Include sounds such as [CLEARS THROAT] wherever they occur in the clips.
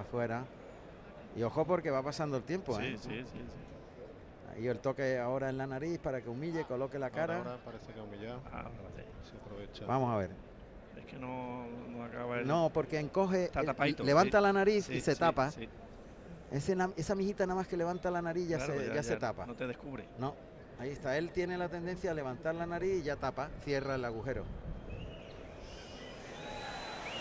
afuera. Y ojo porque va pasando el tiempo. Sí, ¿eh? sí, sí, sí. Ahí el toque ahora en la nariz para que humille, coloque la cara. Ahora, ahora parece que ha humillado. Ah, fíjate. Se aprovecha. Vamos a ver. Es que no, no acaba el... No, porque encoge, levanta sí. la nariz Sí, y se sí, tapa. sí. Ese na- esa mijita nada más que levanta la nariz ya, Claro, se, ya se tapa. No te descubre. No, ahí está. Él tiene la tendencia a levantar la nariz y ya tapa, cierra el agujero.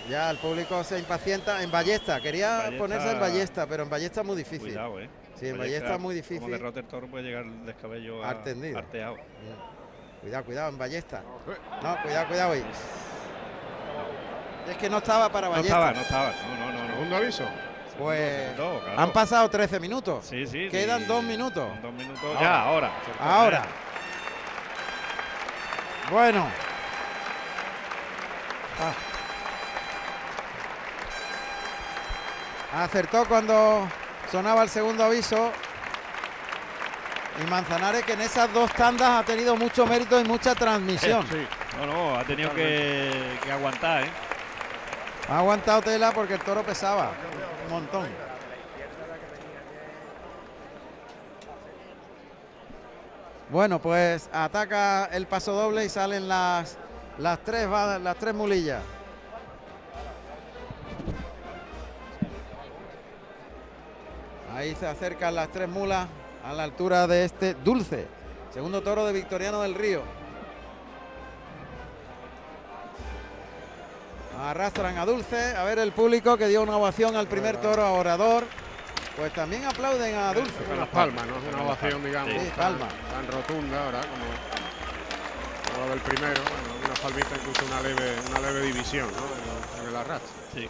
Ya el público se impacienta en ballesta. Quería Ballesta- ponerse en ballesta, pero en ballesta es muy difícil. Cuidado, eh. Sí, en ballesta es muy Como difícil. derrote el toro puede llegar el descabello a- arteado. Cuidado, cuidado, en ballesta. No, cuidado, cuidado ahí. Es que no estaba para No ballesta. estaba, no estaba. No, no, no. no. Segundo aviso. Pues Segundo, claro. han pasado 13 minutos. Sí, sí. Quedan sí. dos minutos. Dos minutos. Ahora. Ya, ahora. Ahora. Bueno. Ah. Acertó cuando sonaba el segundo aviso. Y Manzanares que en esas dos tandas ha tenido mucho mérito y mucha transmisión. Sí. No, no, ha tenido que, que aguantar, ¿eh? Ha aguantado tela porque el toro pesaba un montón. Bueno, pues ataca el paso doble y salen las, las, tres, las tres mulillas. Ahí se acercan las tres mulas a la altura de este dulce. Segundo toro de Victoriano del Río. Arrastran a Dulce. A ver el público que dio una ovación al primer toro a Orador. Pues también aplauden a Dulce. Con las palmas, ¿no? Es una ovación, digamos, Sí, tan, palma. tan rotunda ahora como, como la del primero. Bueno, una palmita, incluso una leve, una leve división ¿no? en, el- en el arrastre. Sí.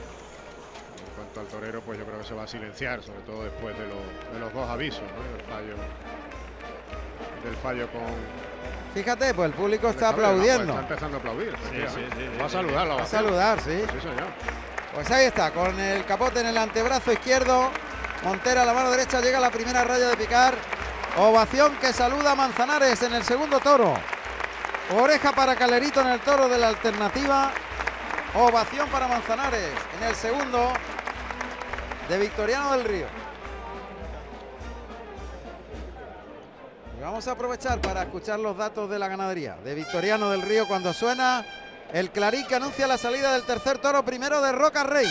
Cuanto al torero, pues yo creo que se va a silenciar, sobre todo después de, los- de los dos avisos, ¿no? Del fallo, del fallo con. Fíjate, pues el público está. Pues aplaudiendo. está empezando a aplaudir. sí, efectivamente. sí, sí, va a saludar la Va a saludar, sí. Sí, señor. Pues ahí está, con el capote en el antebrazo izquierdo. Montera a la mano derecha llega a la primera raya de picar. Ovación que saluda a Manzanares en el segundo toro. Oreja para Calerito en el toro de la alternativa. Ovación para Manzanares en el segundo de Victoriano del Río. Y vamos a aprovechar para escuchar los datos de la ganadería de Victoriano del Río cuando suena el clarín que anuncia la salida del tercer toro primero de Roca Rey.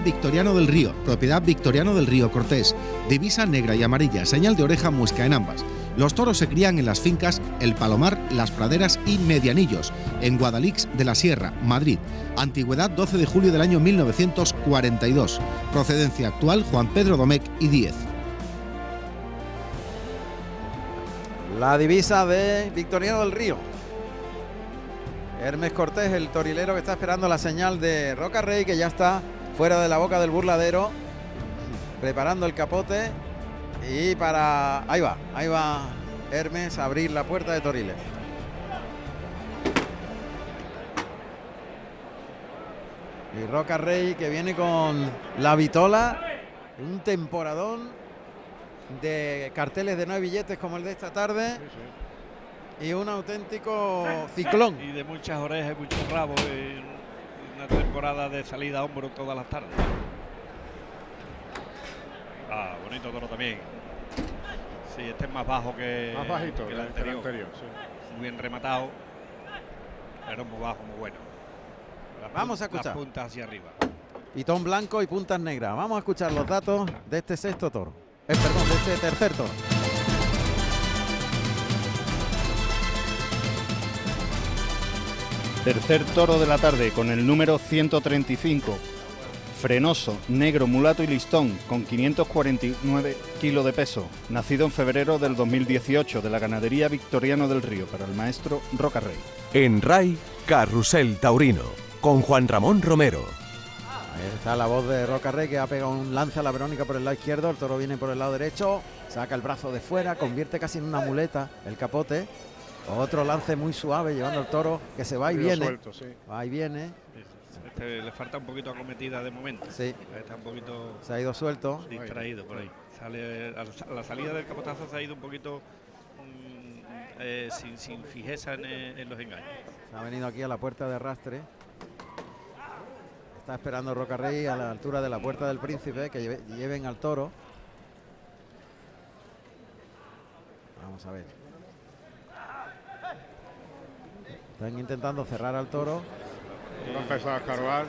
Victoriano del Río, propiedad Victoriano del Río Cortés, divisa negra y amarilla, señal de oreja muesca en ambas. Los toros se crían en las fincas El Palomar, Las Praderas y Medianillos, en Guadalix de la Sierra, Madrid. Antigüedad 12 de julio del año 1942. Procedencia actual Juan Pedro Domecq y Díez. La divisa de Victoriano del Río. Hermes Cortés, el torilero que está esperando la señal de Roca Rey, que ya está fuera de la boca del burladero, preparando el capote. Y para. Ahí va, ahí va Hermes a abrir la puerta de Toriles. Y Roca Rey que viene con la vitola, un temporadón de carteles de nueve billetes como el de esta tarde Sí, sí. y un auténtico ciclón. Y de muchas orejas y muchos rabos. en una temporada de salida a hombro todas las tardes. Ah, bonito toro también. Sí, este es más bajo que, Más bajito que que el anterior. sí. Muy bien rematado. Pero muy bajo, muy bueno. Las Vamos a escuchar. Las puntas hacia arriba. Pitón blanco y puntas negras. Vamos a escuchar los datos de este sexto toro. Eh, perdón, de este tercer toro. Tercer toro de la tarde con el número 135. Frenoso, negro, mulato y listón, con 549 kilos de peso. Nacido en febrero del 2018 de la ganadería Victoriano del Río para el maestro Roca Rey. En RAI, Carrusel Taurino, con Juan Ramón Romero. Ahí está la voz de Roca Rey que ha pegado un lance a la Verónica por el lado izquierdo. El toro viene por el lado derecho. Saca el brazo de fuera. Convierte casi en una muleta el capote. Otro lance muy suave llevando al toro que se va y viene. suelto, sí. Va y viene. Este le falta un poquito acometida de momento. Sí, Está un poquito se ha ido suelto. distraído por ahí. Sale, a la- salida del capotazo se ha ido un poquito mm, eh, sin, sin fijeza en, eh, en los engaños. Se ha venido aquí a la puerta de arrastre. Está esperando Roca Rey a la altura de la puerta del príncipe que lleve- lleven al toro. Vamos a ver. Están intentando cerrar al toro. Lo ha empezado a escarbar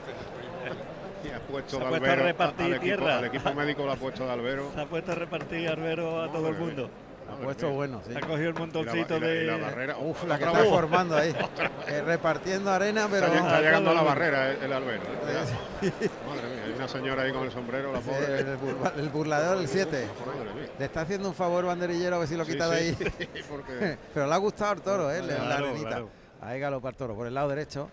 [LAUGHS] y ha puesto Se ha de puesto a albero repartir al equipo, tierra. al equipo médico lo ha puesto de albero. Se ha puesto a repartir Arbero a todo el mundo. Ha puesto bueno, sí. Ha cogido el Y la, montoncito y la- de. y la barrera. Uf, la que está formando ahí. [LAUGHS] Eh, repartiendo arena, pero Está, está llegando a la el barrera el, el albero. ¿eh? [LAUGHS] Madre mía, hay una señora ahí con el sombrero, la Sí, pobre. el, burla- el burlador del 7. Madre mía. Le está haciendo un favor banderillero a ver si lo Sí, quita de ahí. sí, porque Pero le ha gustado el toro, ¿eh? la arenita. claro. Ahí galopa el toro por el lado derecho.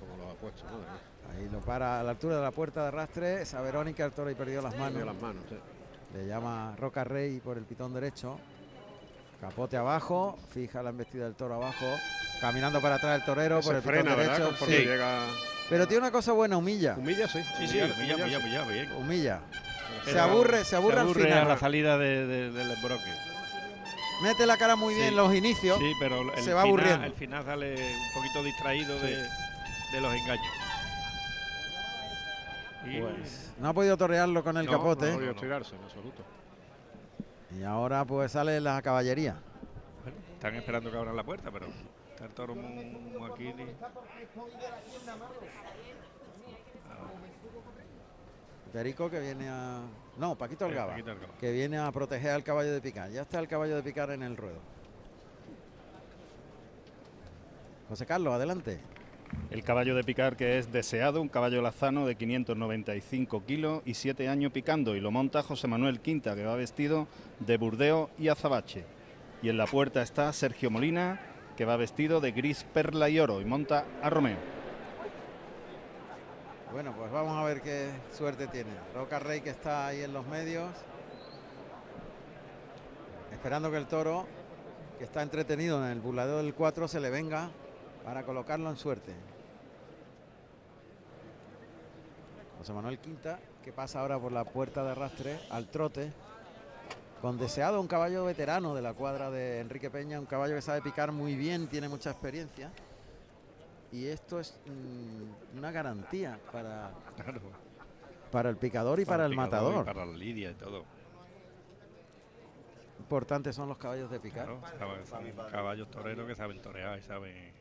Como lo ha puesto, madre mía. Ahí lo para a la altura de la puerta de arrastre. Esa Verónica, el toro y perdió las Perdió manos. las manos. sí. Le llama Roca Rey por el pitón derecho. Capote abajo, fija la embestida del toro abajo. Caminando para atrás el torero por Se el pitón frena, ¿verdad? derecho. Sí. llega. Pero tiene una cosa buena, humilla. Humilla, sí. Sí, sí, pilla, sí. pilla, bien. Humilla. Se Pero aburre, se aburre, al final. a la salida de- de- del embroque. Mete la cara muy bien Sí. los inicios. Sí, pero el se va final, aburriendo. El final sale un poquito distraído de, de los engaños. Y Pues no ha podido torearlo con el No, capote. No ha podido tirarse en absoluto. Y ahora pues sale la caballería. bueno, están esperando que abran la puerta, pero está el toro muy, muy aquí. Perico que viene a. No, Paquito Eh, Algaba. Paquito Algaba. Que viene a proteger al caballo de picar. Ya está el caballo de picar en el ruedo. José Carlos, adelante. El caballo de picar que es deseado, un caballo lazano de 595 kilos y 7 años picando y lo monta José Manuel Quinta que va vestido de burdeo y azabache. Y en la puerta está Sergio Molina que va vestido de gris, perla y oro y monta a Romeo. Bueno, pues vamos a ver qué suerte tiene. Roca Rey que está ahí en los medios. Esperando que el toro, que está entretenido en el burladero del 4, se le venga para colocarlo en suerte. José Manuel Quinta, que pasa ahora por la puerta de arrastre al trote. Con deseado un caballo veterano de la cuadra de Enrique Peña, un caballo que sabe picar muy bien, tiene mucha experiencia. Y esto es mm, una garantía para, [LAUGHS] Claro, para el picador y para, el matador. y para la lidia y todo. Importantes son los caballos de picar. Claro, saben- son caballos toreros que saben torear y saben.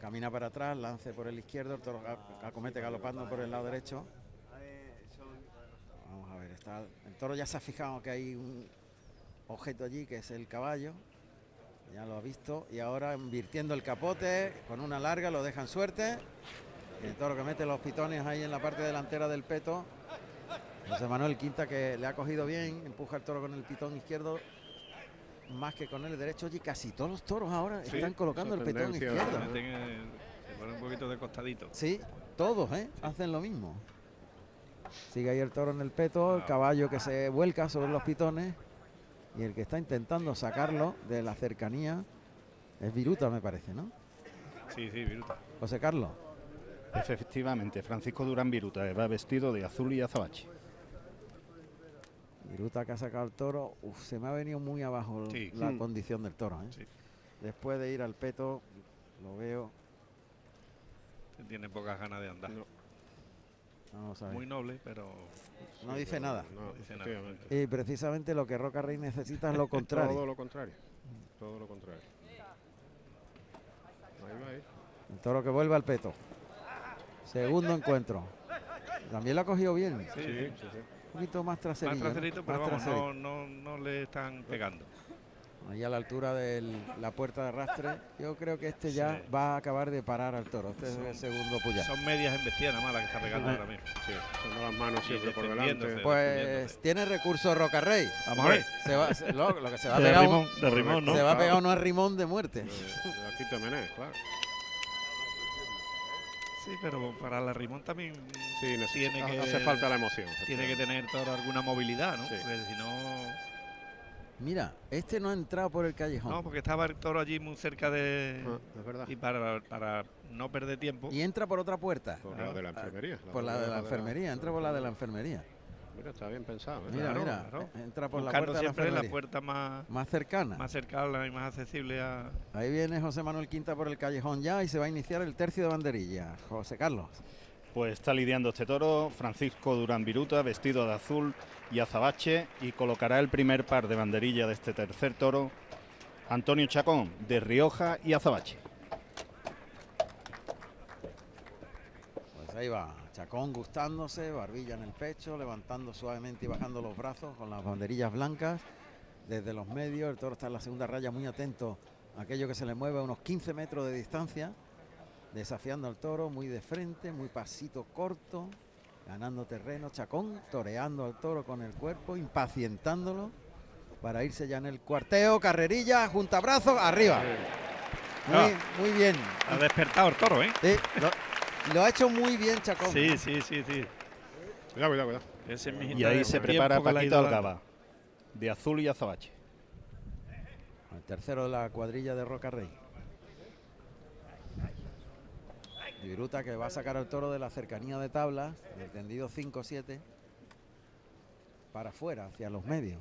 Camina para atrás, lance por el izquierdo, el toro acomete galopando por el lado derecho. Vamos a ver, está, el toro ya se ha fijado que hay un objeto allí que es el caballo. Ya lo ha visto y ahora invirtiendo el capote con una larga lo dejan suerte. Y el toro que mete los pitones ahí en la parte delantera del peto. José Manuel Quinta que le ha cogido bien, empuja el toro con el pitón izquierdo más que con el derecho. Oye, casi todos los toros ahora Sí, están colocando el pitón izquierdo. El- se ponen un poquito de costadito. Sí, todos, ¿eh? Hacen lo mismo. Sigue ahí el toro en el peto, el caballo que se vuelca sobre los pitones y el que está intentando sacarlo de la cercanía es Viruta, me parece, ¿no? Sí, sí, viruta. José Carlos. Efectivamente, Francisco Durán Viruta que va vestido de azul y azabache. Viruta que ha sacado el toro. Uf, se me ha venido muy abajo Sí. la Hmm. condición del toro, ¿eh? Sí. Después de ir al peto, lo veo. Tiene pocas ganas de andar. No. Vamos a ver. Muy noble, pero No dice pero nada. No, dice nada. efectivamente. Y precisamente lo que Roca Rey necesita es lo [LAUGHS] contrario. Todo lo contrario. Todo lo contrario. Ahí va ahí. El toro que vuelve al peto. Segundo encuentro. También lo ha cogido bien. sí, Sí, sí. sí, sí. Un poquito más traserito. Más traserito, pero vamos, no, no, no le están pegando. Ahí a la altura de la puerta de arrastre. Yo creo que este ya Sí. va a acabar de parar al toro. Este es el segundo puya. Son medias embestidas nada más la que está pegando ahora mismo. Sí, echando las manos siempre por delante. Pues tiene recurso Roca Rey. Vamos a ver. Se va, se- lo, lo que se va a pegar un- rimón, de rimón, ¿no? se va a Claro. pegar un rimón de muerte. De, de aquí te menés, claro. Sí, pero para la rimón también Sí, neces- tiene que, hace falta la emoción. tiene que tener toda alguna movilidad, ¿no? Sí. Porque si no, Mira, este no ha entrado por el callejón. No, porque estaba el toro allí muy cerca de. Ah, es verdad. Y para, para no perder tiempo. Y entra por otra puerta. Por la de la enfermería. Por la de la enfermería, entra por la de la enfermería. Mira, está bien pensado. ¿eh? Mira, Claro, mira, claro. entra por la puerta de la siempre la enfermería. puerta más, Más cercana. más cercana y más accesible a. Ahí viene José Manuel Quinta por el callejón ya y se va a iniciar el tercio de banderilla. José Carlos. Pues está lidiando este toro Francisco Durán Viruta, vestido de azul y azabache, y colocará el primer par de banderilla de este tercer toro, Antonio Chacón, de Rioja y azabache. Pues ahí va, Chacón gustándose, barbilla en el pecho, levantando suavemente y bajando los brazos con las banderillas blancas. Desde los medios, el toro está en la segunda raya muy atento a aquello que se le mueve a unos 15 metros de distancia, desafiando al toro muy de frente, muy pasito corto, ganando terreno. Chacón toreando al toro con el cuerpo, impacientándolo para irse ya en el cuarteo, carrerilla, junta brazos, arriba. Muy, Ah. muy bien. Ha despertado el toro, ¿eh? Sí, lo, lo ha hecho muy bien Chacón. Sí, sí, sí, sí. Cuidado, cuidado, cuidado. Ese es Y ahí se prepara Paquito Algaba, de azul y azabache. El tercero de la cuadrilla de Roca Rey. Y Viruta que va a sacar al toro de la cercanía de tablas, del tendido 5-7, para afuera, hacia los medios.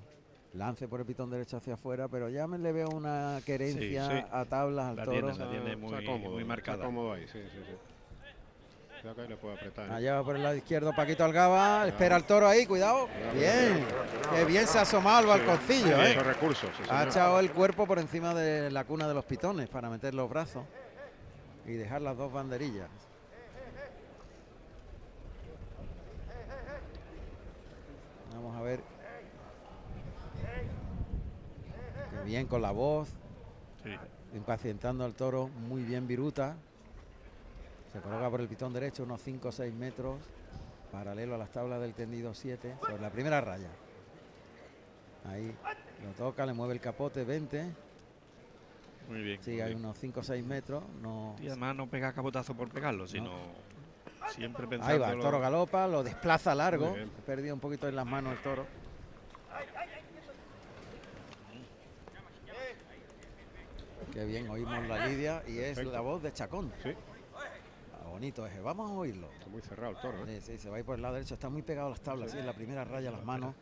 Lance por el pitón derecho hacia afuera, pero ya me le veo una querencia Sí, sí. a tablas al La toro. tiene, la tiene muy, está cómodo, muy Está marcada. cómodo ahí, sí, sí, sí. Cuidado que ahí le puede apretar. ¿eh? Allá va por el lado izquierdo Paquito Algaba, espera al toro ahí, cuidado. Bien, que bien se ha asomado al balconcillo, Sí, ¿eh? Recursos. sí, Ha echado el cuerpo por encima de la cuna de los pitones para meter los brazos y dejar las dos banderillas. Vamos a ver. Qué bien con la voz, Sí. impacientando al toro, muy bien Viruta. Se coloca por el pitón derecho unos 5 o 6 metros, paralelo a las tablas del tendido 7, sobre la primera raya. Ahí lo toca, le mueve el capote 20, Muy bien. sí, muy hay bien. unos 5 o 6 metros. No... Y además no pega capotazo por pegarlo, sino siempre pensando. Ahí va, el toro galopa, lo desplaza largo, perdió un poquito en las manos el toro. Qué bien, oímos la lidia y es la voz de Chacón. Sí, Ah, bonito ese, vamos a oírlo. está muy cerrado el toro. ¿eh? Sí, sí, se va a ir por el lado derecho, está muy pegado a las tablas, sí, en la primera raya las manos.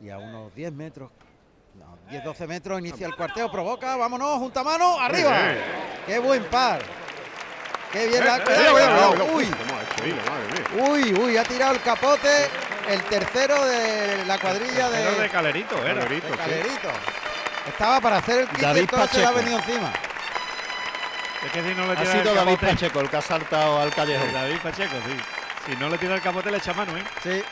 Y a unos 10 metros, no, 10, 12 metros, inicia el cuarteo, provoca, vámonos, junta mano, arriba. bien. ¡Qué buen par! ¡Qué bien! la- Eh, cuidado, cuidado, cuidado. ¡Uy! ¿Cómo ha? Uy, uy, ha tirado el capote, el tercero de la cuadrilla de de, Calerito, era. Calerito, de sí. Calerito. Estaba para hacer el quinto y David el toro se le ha venido encima. Es que si no le Ha tira sido el David capote- Pacheco el que ha saltado al callejón. David Pacheco, sí. Si no le tira el capote, le echa mano, ¿eh? Sí,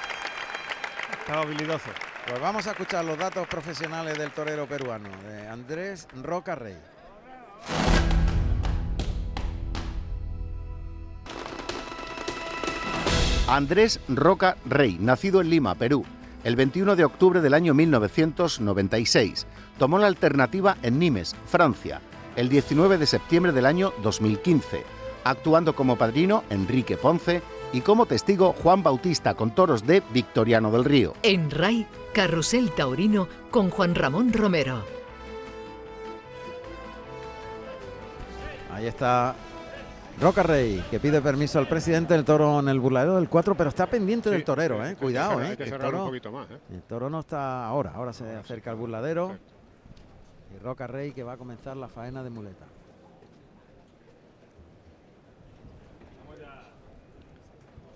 Estaba habilidoso. Pues vamos a escuchar los datos profesionales del torero peruano, de Andrés Roca Rey. Andrés Roca Rey, nacido en Lima, Perú, el 21 de octubre del año 1996. Tomó la alternativa en Nimes, Francia, el 19 de septiembre del año 2015, actuando como padrino Enrique Ponce y como testigo Juan Bautista con toros de Victoriano del Río. En RAI, Carrusel Taurino con Juan Ramón Romero. Ahí está Roca Rey, que pide permiso al presidente del toro en el burladero del 4, pero está pendiente del torero, sí, ¿eh? hay que Cuidado, cerrar- ¿eh? Hay que el cerrar un toro- poquito más. ¿eh? El toro no está ahora, ahora se Ahora acerca al burladero. Perfecto. Y Roca Rey que va a comenzar la faena de muleta.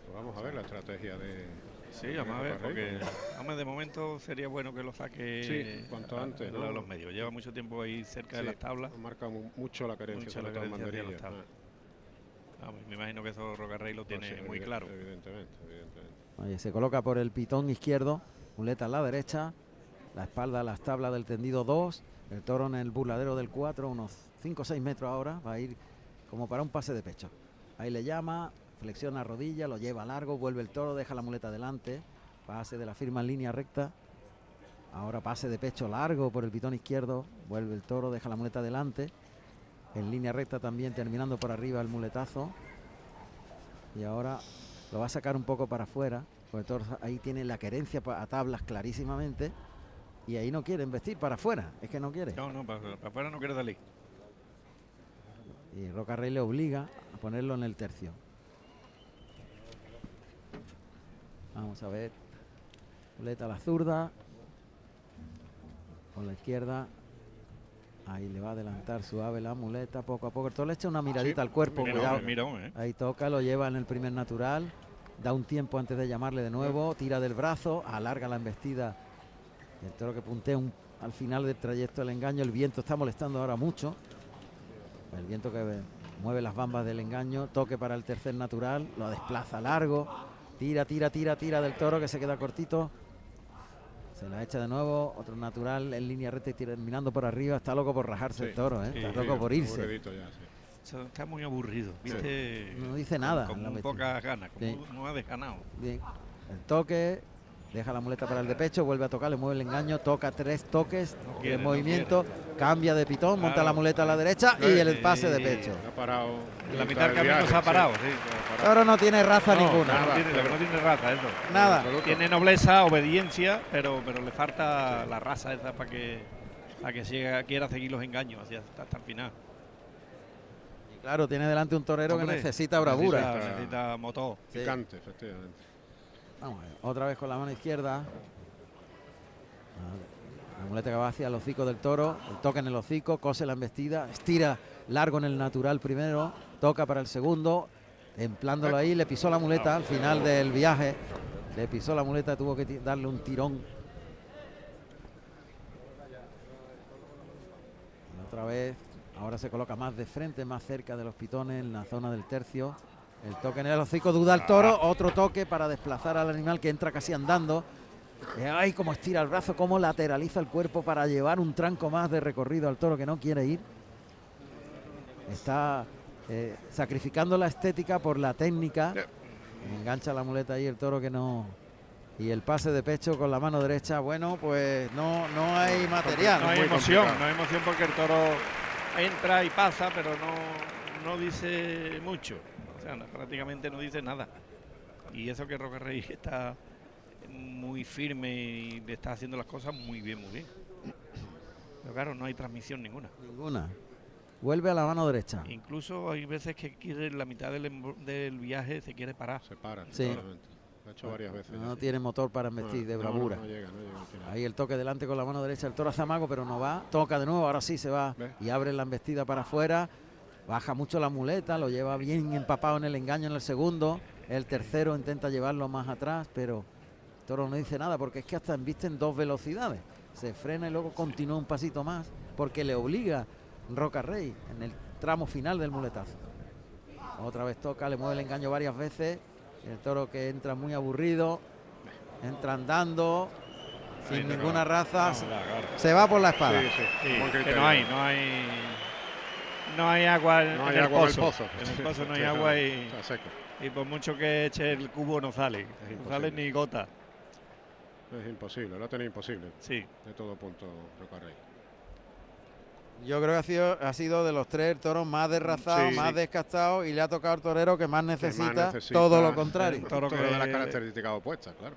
Pues vamos a ver la estrategia de. Sí, vamos a ver, porque hombre, de momento sería bueno que lo saque Sí, cuanto a- antes, a ¿no? los medios. Lleva mucho tiempo ahí cerca de las tablas. Marca mu- mucho la carencia, Mucho la carencia hacia las tablas. Ah, Vamos, me imagino que eso Rocarrey lo no, tiene sí, muy claro. Evidentemente, evidentemente. Oye, se coloca por el pitón izquierdo, muleta a la derecha, la espalda a las tablas del tendido 2, el toro en el burladero del 4, unos 5 o 6 metros ahora, va a ir como para un pase de pecho. Ahí le llama, flexiona rodilla, lo lleva largo, vuelve el toro, deja la muleta adelante, pase de la firma en línea recta, ahora pase de pecho largo por el pitón izquierdo, vuelve el toro, deja la muleta adelante, en línea recta también terminando por arriba el muletazo, y ahora lo va a sacar un poco para afuera, porque el toro ahí tiene la querencia a tablas clarísimamente. y ahí no quiere investir para afuera, es que no quiere. No, no, para, para afuera no quiere salir. Y Roca Rey le obliga a ponerlo en el tercio. Vamos a ver. Muleta a la zurda. Con la izquierda. Ahí le va a adelantar suave la muleta poco a poco. Todo le echa una miradita al cuerpo. Cuidado. mirón, ¿eh? Ahí toca, lo lleva en el primer natural. Da un tiempo antes de llamarle de nuevo. Tira del brazo. Alarga la embestida. El toro que puntea un- al final del trayecto del engaño. El viento está molestando ahora mucho. El viento que mueve las bambas del engaño. Toque para el tercer natural. Lo desplaza largo. Tira, tira, tira, tira del toro que se queda cortito. Se la echa de nuevo. Otro natural en línea recta y terminando por arriba. Está loco por rajarse Sí, el toro, ¿eh? sí, está sí, loco por irse. Ya, Está muy aburrido, ¿viste? No dice nada. Con la muy bestia. pocas ganas, como Sí. no ha desganado. Bien. El toque, deja la muleta para el de pecho, vuelve a tocar, le mueve el engaño, toca tres toques No de no movimiento, cambia de pitón, monta la muleta a la derecha y el pase de pecho. Ha parado. En la mitad del camino viaje, se ha parado, sí. Ha parado. Ahora no tiene raza No, ninguna. no Nada, tiene- lo que pero- no tiene raza, eso. Nada. Tiene nobleza, obediencia, pero, pero le falta la raza esa para que, para que siga- quiera seguir los engaños hacia, hasta, hasta el final. Y claro, tiene delante un torero Hombre, que necesita bravura. Necesita, necesita motor. Sí. Picante, efectivamente. Vamos otra vez con la mano izquierda. La muleta que va hacia el hocico del toro, toque en el hocico, cose la embestida, estira largo en el natural primero, toca para el segundo, emplándolo ahí, le pisó la muleta al final del viaje, le pisó la muleta, tuvo que darle un tirón. Otra vez, ahora se coloca más de frente, más cerca de los pitones, en la zona del tercio. El toque en el hocico, duda el toro, otro toque para desplazar al animal que entra casi andando. Ay, cómo estira el brazo, cómo lateraliza el cuerpo para llevar un tranco más de recorrido al toro que no quiere ir. Está eh, sacrificando la estética por la técnica. Engancha la muleta ahí el toro que no. Y el pase de pecho con la mano derecha, bueno, pues no, no hay material. No hay emoción, complicado. no hay emoción porque el toro entra y pasa, pero no, no dice mucho. O sea, no- prácticamente no dice nada. Y eso que Roca Rey está muy firme y le está haciendo las cosas muy bien, muy bien. Pero claro, no hay transmisión ninguna. Ninguna. Vuelve a la mano derecha. Incluso hay veces que quiere la mitad del, viaje se quiere parar. Se para, Sí. Lo ha hecho varias veces. No tiene motor para embestir de No, bravura. No, llega, no llega al final. Ahí el toque delante con la mano derecha, el toro hace amago, pero no va. Toca de nuevo, ahora sí se va y abre la embestida para afuera. Baja mucho la muleta, lo lleva bien empapado en el engaño en el segundo. El tercero intenta llevarlo más atrás, pero el toro no dice nada porque es que hasta embiste en dos velocidades. Se frena y luego continúa un pasito más porque le obliga Roca Rey en el tramo final del muletazo. Otra vez toca, le mueve el engaño varias veces. El toro que entra muy aburrido, entra andando, sin ninguna raza, no, se va por la espada. Sí, sí. Sí, buen que no hay, no hay, no hay agua en, No en hay el agua en el pozo. pozo. En el pozo no hay agua y, por mucho que eche el cubo no sale, no imposible. sale ni gota. Es imposible, lo ha tenido imposible. Sí, De todo punto, Roca Rey. Yo creo que ha sido, ha sido de los tres el toro más desrazado, Sí. más Sí. descastado y le ha tocado al torero que más Que más necesita, necesita todo lo contrario. el toro Todo de las características opuestas, claro.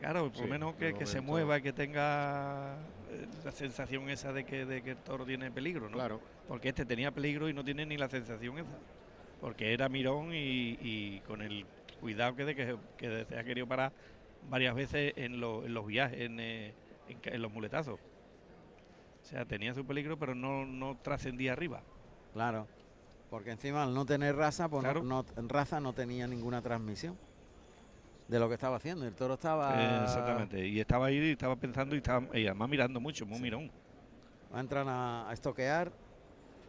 claro, por Sí, lo menos que, se mueva y que tenga eh, la sensación esa de que, de que el toro tiene peligro, ¿no? Claro. Porque este tenía peligro y no tiene ni la sensación esa. Porque era mirón y, y con el cuidado que, de que, que se ha querido parar varias veces en, lo- en los viajes, en, eh, en los muletazos. O sea, tenía su peligro, pero no, no trascendía arriba. Claro, porque encima al no tener raza, pues Claro. no, en raza no tenía ninguna transmisión de lo que estaba haciendo. El toro estaba... Exactamente. Y estaba ahí, y estaba pensando y, estaba, y además mirando mucho, muy mirón. Va a entrar a, a estoquear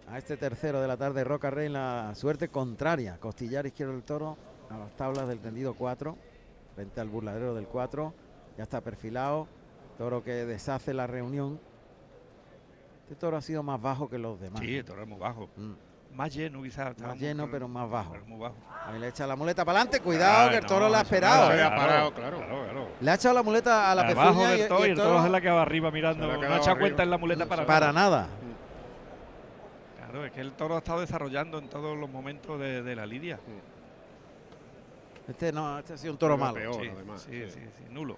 a este tercero de la tarde Roca Rey en la suerte contraria. Costillar izquierdo del toro a las tablas del tendido 4, frente al burladero del 4. Ya está perfilado. Toro que deshace la reunión. Este toro ha sido más bajo que los demás. Sí, el toro es muy bajo. Mm. Más lleno quizás. Más muy- lleno, pero más bajo. pero muy bajo. Ahí le echa la muleta para adelante. Cuidado, Ah, que el no, toro la ha esperado. no ¿eh? parado, claro. claro, claro. Le ha echado la muleta a la Abajo pezuña del y, toro y el el toro toro se le ha quedado arriba mirando. No ha echado cuenta en la muleta para para nada. nada. Claro, es que el toro ha estado desarrollando en todos los momentos de, de la lidia. Este no, este ha sido un toro malo. peor. sí, además, sí, sí. sí, sí, nulo.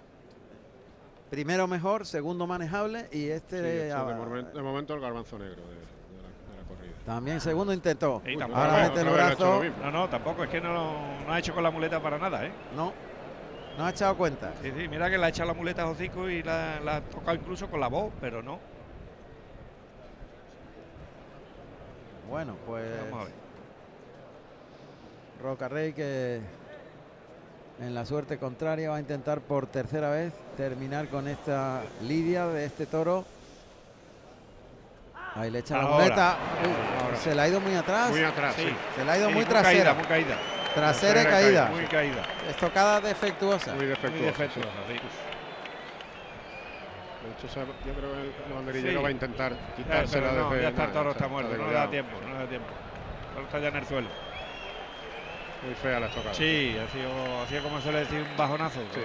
primero mejor, segundo manejable y este Sí, este ah, de, momen- de momento el garbanzo negro de, de la, de la corrida. también segundo intentó. Sí, Uy, tampoco. Ahora ha hecho lo brazo. No, no, tampoco, es que no, no ha hecho con la muleta para nada, ¿eh? No, no ha echado cuenta. Sí, sí, mira que le ha echado la muleta a hocico y la, la ha tocado incluso con la voz, pero no. Bueno, pues Vamos a ver. Roca Rey que en la suerte contraria va a intentar por tercera vez terminar con esta lidia de este toro. Ahí le echa la Ahora. muleta. Uy, se le ha ido muy atrás. Muy atrás, Sí. sí. Se le ha ido Sí, muy trasera. muy caída. Trasera y Trasera y caída. caída. Muy caída. Estocada defectuosa. Muy defectuosa, sí. De hecho, yo creo que el, banderillero Sí. va a intentar quitársela no, desde ya está el nada, toro, está muerto, no le da tiempo, no le da tiempo. Toro está ya en el suelo. Muy fea la estocada. Sí, ha sido, ha sido como suele decir un bajonazo. Sí.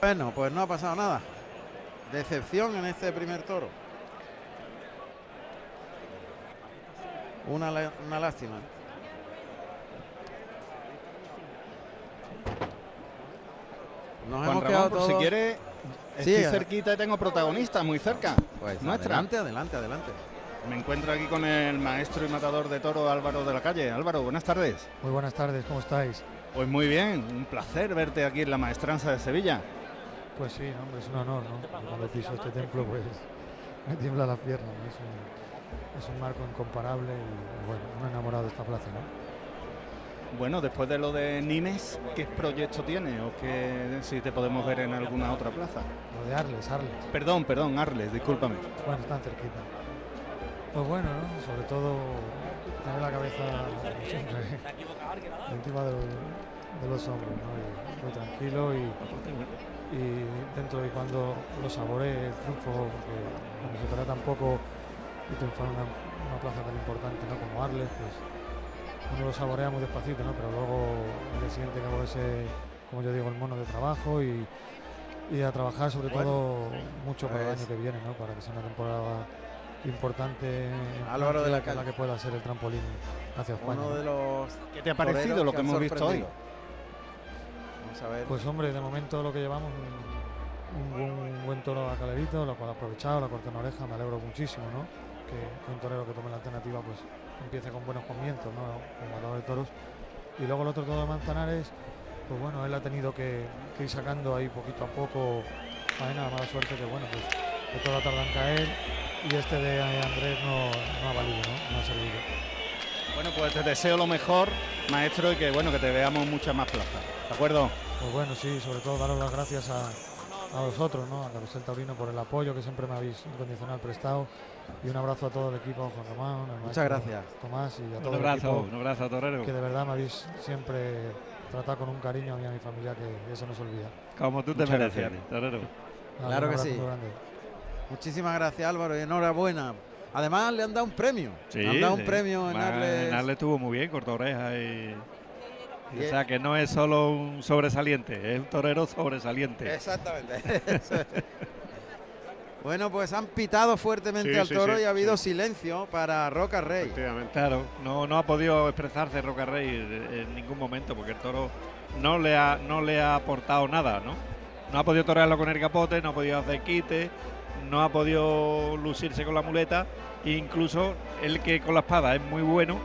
Bueno, pues no ha pasado nada. Decepción en este primer toro. Una, una lástima. Nos Juan hemos Ramón, quedado por todos... si quiere, Sí, estoy eh. cerquita y tengo protagonistas muy cerca. Pues Nuestra. adelante, adelante, adelante. Me encuentro aquí con el maestro y matador de toro Álvaro de la Calle. Álvaro, buenas tardes. Muy buenas tardes, ¿cómo estáis? Pues muy bien, un placer verte aquí en la maestranza de Sevilla. Pues sí, no, hombre, es un honor, ¿no? Cuando piso este templo, pues [LAUGHS] me tiembla la pierna. ¿no? Es, un, es un marco incomparable y, bueno, un enamorado de esta plaza, ¿no? Bueno, después de lo de Nimes, ¿qué proyecto tiene o qué si te podemos ver en alguna otra plaza? Lo de Arles, Arles. Perdón, perdón, Arles, discúlpame. Bueno, están cerquita. Pues bueno, ¿no? Sobre todo tener la cabeza siempre [LAUGHS] encima de, de los hombros, ¿no? Y muy tranquilo y, y dentro de cuando lo saboree el triunfo, porque cuando se trata tampoco de triunfar en una, una plaza tan importante ¿no? como Arles, pues uno lo saborea muy despacito, ¿no? Pero luego el día siguiente acabo ese, como yo digo, el mono de trabajo y, y a trabajar sobre todo mucho para el año que viene, ¿no? Para que sea una temporada importante en Álvaro de la Calle. que pueda ser el trampolín hacia España. Uno ¿no? de los ¿Qué te ha parecido lo que hemos visto hoy? Vamos a ver. Pues hombre, de momento lo que llevamos, un, un buen, buen toro a Calerito, lo cual ha aprovechado, la corta en oreja, me alegro muchísimo, ¿no? Que, que un torero que tome la alternativa pues empiece con buenos comienzos, ¿no? Como matador de toros. Y luego el otro toro de Manzanares, pues bueno, él ha tenido que, que ir sacando ahí poquito a poco faena, mala suerte que bueno, pues de toda tarda en caer y este de Andrés no, no ha valido, ¿no? No ha servido. Bueno, pues te deseo lo mejor, maestro, y que bueno, que te veamos muchas más plazas. ¿De acuerdo? Pues bueno, sí, sobre todo daros las gracias a, a vosotros, ¿no? a Carusel Taurino por el apoyo que siempre me habéis incondicional prestado y un abrazo a todo el equipo, Juan Román, Muchas maestro gracias. Tomás y a todo Un el abrazo, equipo un abrazo a Torero. que de verdad me habéis siempre tratado con un cariño a mí y a mi familia que eso no se olvida. Como tú te Muchas mereces, gracias. Torero. Nada, Claro que sí. grande. Muchísimas gracias Álvaro y enhorabuena. Además le han dado un premio. Sí, Le han dado sí. un premio en Arles. en Arles estuvo muy bien, corta oreja y... y Bien. O sea que no es solo un sobresaliente, es un torero sobresaliente. Exactamente. [LAUGHS] [LAUGHS] Bueno, pues han pitado fuertemente Sí, al toro sí, y ha habido sí. silencio para Roca Rey. Efectivamente. Claro, no, no ha podido expresarse Roca Rey en ningún momento porque el toro no le ha, no le ha aportado nada, ¿no? No ha podido torearlo con el capote, no ha podido hacer quite, no ha podido lucirse con la muleta, e incluso el que con la espada es muy bueno,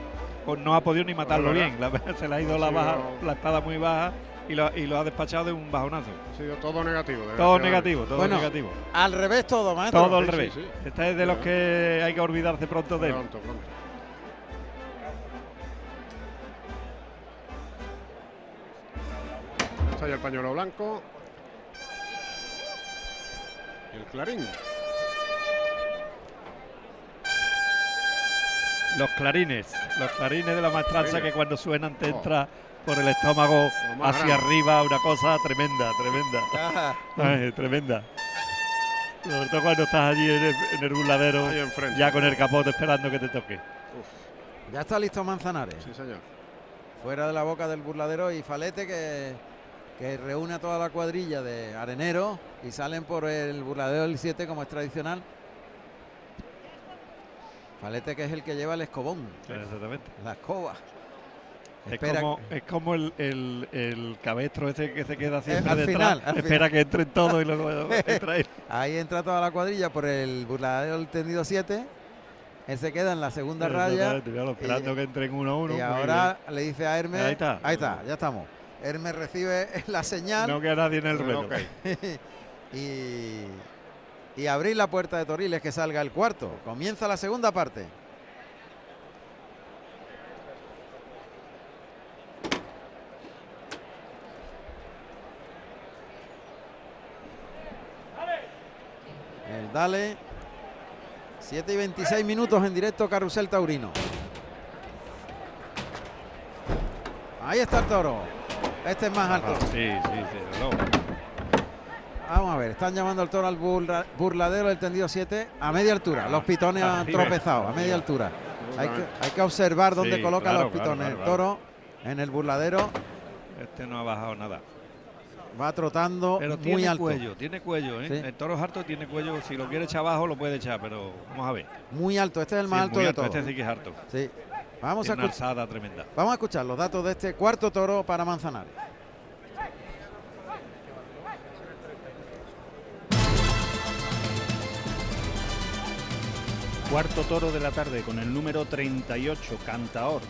pues no ha podido ni matarlo bien. La- se le ha ido la, baja, la espada muy baja y lo, y lo ha despachado de un bajonazo. Ha sido todo negativo. Todo negativo, todo Bueno, negativo. Al revés todo, maestro. Todo al sí, revés. sí. Este es de los que hay que olvidarse pronto de él. Pronto, pronto. Está ya el pañuelo blanco. Y el clarín. Los clarines, los clarines de la maestranza que cuando suenan te Oh. entra por el estómago hacia arriba, una cosa tremenda, tremenda. Ah, Ay, tremenda. Sobre todo cuando estás allí en el, en el burladero, ya con el capote esperando que te toque. ya está listo Manzanares. Sí, señor. Fuera de la boca del burladero y Falete que, que reúne a toda la cuadrilla de areneros y salen por el burladero del 7 como es tradicional. Falete que es el que lleva el escobón, Exactamente. la escoba. Es Espera- como, es como el, el, el cabestro ese que se queda siempre [LAUGHS] al detrás. final, al espera que entren todos y luego [LAUGHS] entra él. [LAUGHS] Ahí entra toda la cuadrilla por el burladero del tendido 7. Él se queda en la segunda raya. Esperando que entren uno a uno. Y ahora le dice a Hermes. Ahí está. Ahí está, ya estamos. Hermes recibe la señal. No queda nadie en el. Ok. y, y abrir la puerta de Toriles que salga el cuarto. Comienza la segunda parte. El Dale. 7 y 26 minutos en directo Carrusel Taurino. Ahí está el toro. Este es más alto. Ah, sí, sí, sí. no. Vamos a ver, están llamando al toro al burla- burladero del tendido 7 a media altura. Los pitones han Arriba. tropezado a media altura. Hay que, hay que observar dónde Sí, coloca claro, los pitones. claro, el toro en el burladero Este no ha bajado nada. va trotando Pero muy tiene alto. cuello, tiene cuello. ¿eh? Sí. El toro harto tiene cuello. Si lo quiere echar abajo, lo puede echar, pero vamos a ver. Muy alto, este es el más Sí, alto muy de alto, todos. Este sí que es harto. Sí. Vamos, a una alzada tremenda. vamos a escuchar los datos de este cuarto toro para Manzanares. Cuarto toro de la tarde con el número 38, Cantaor,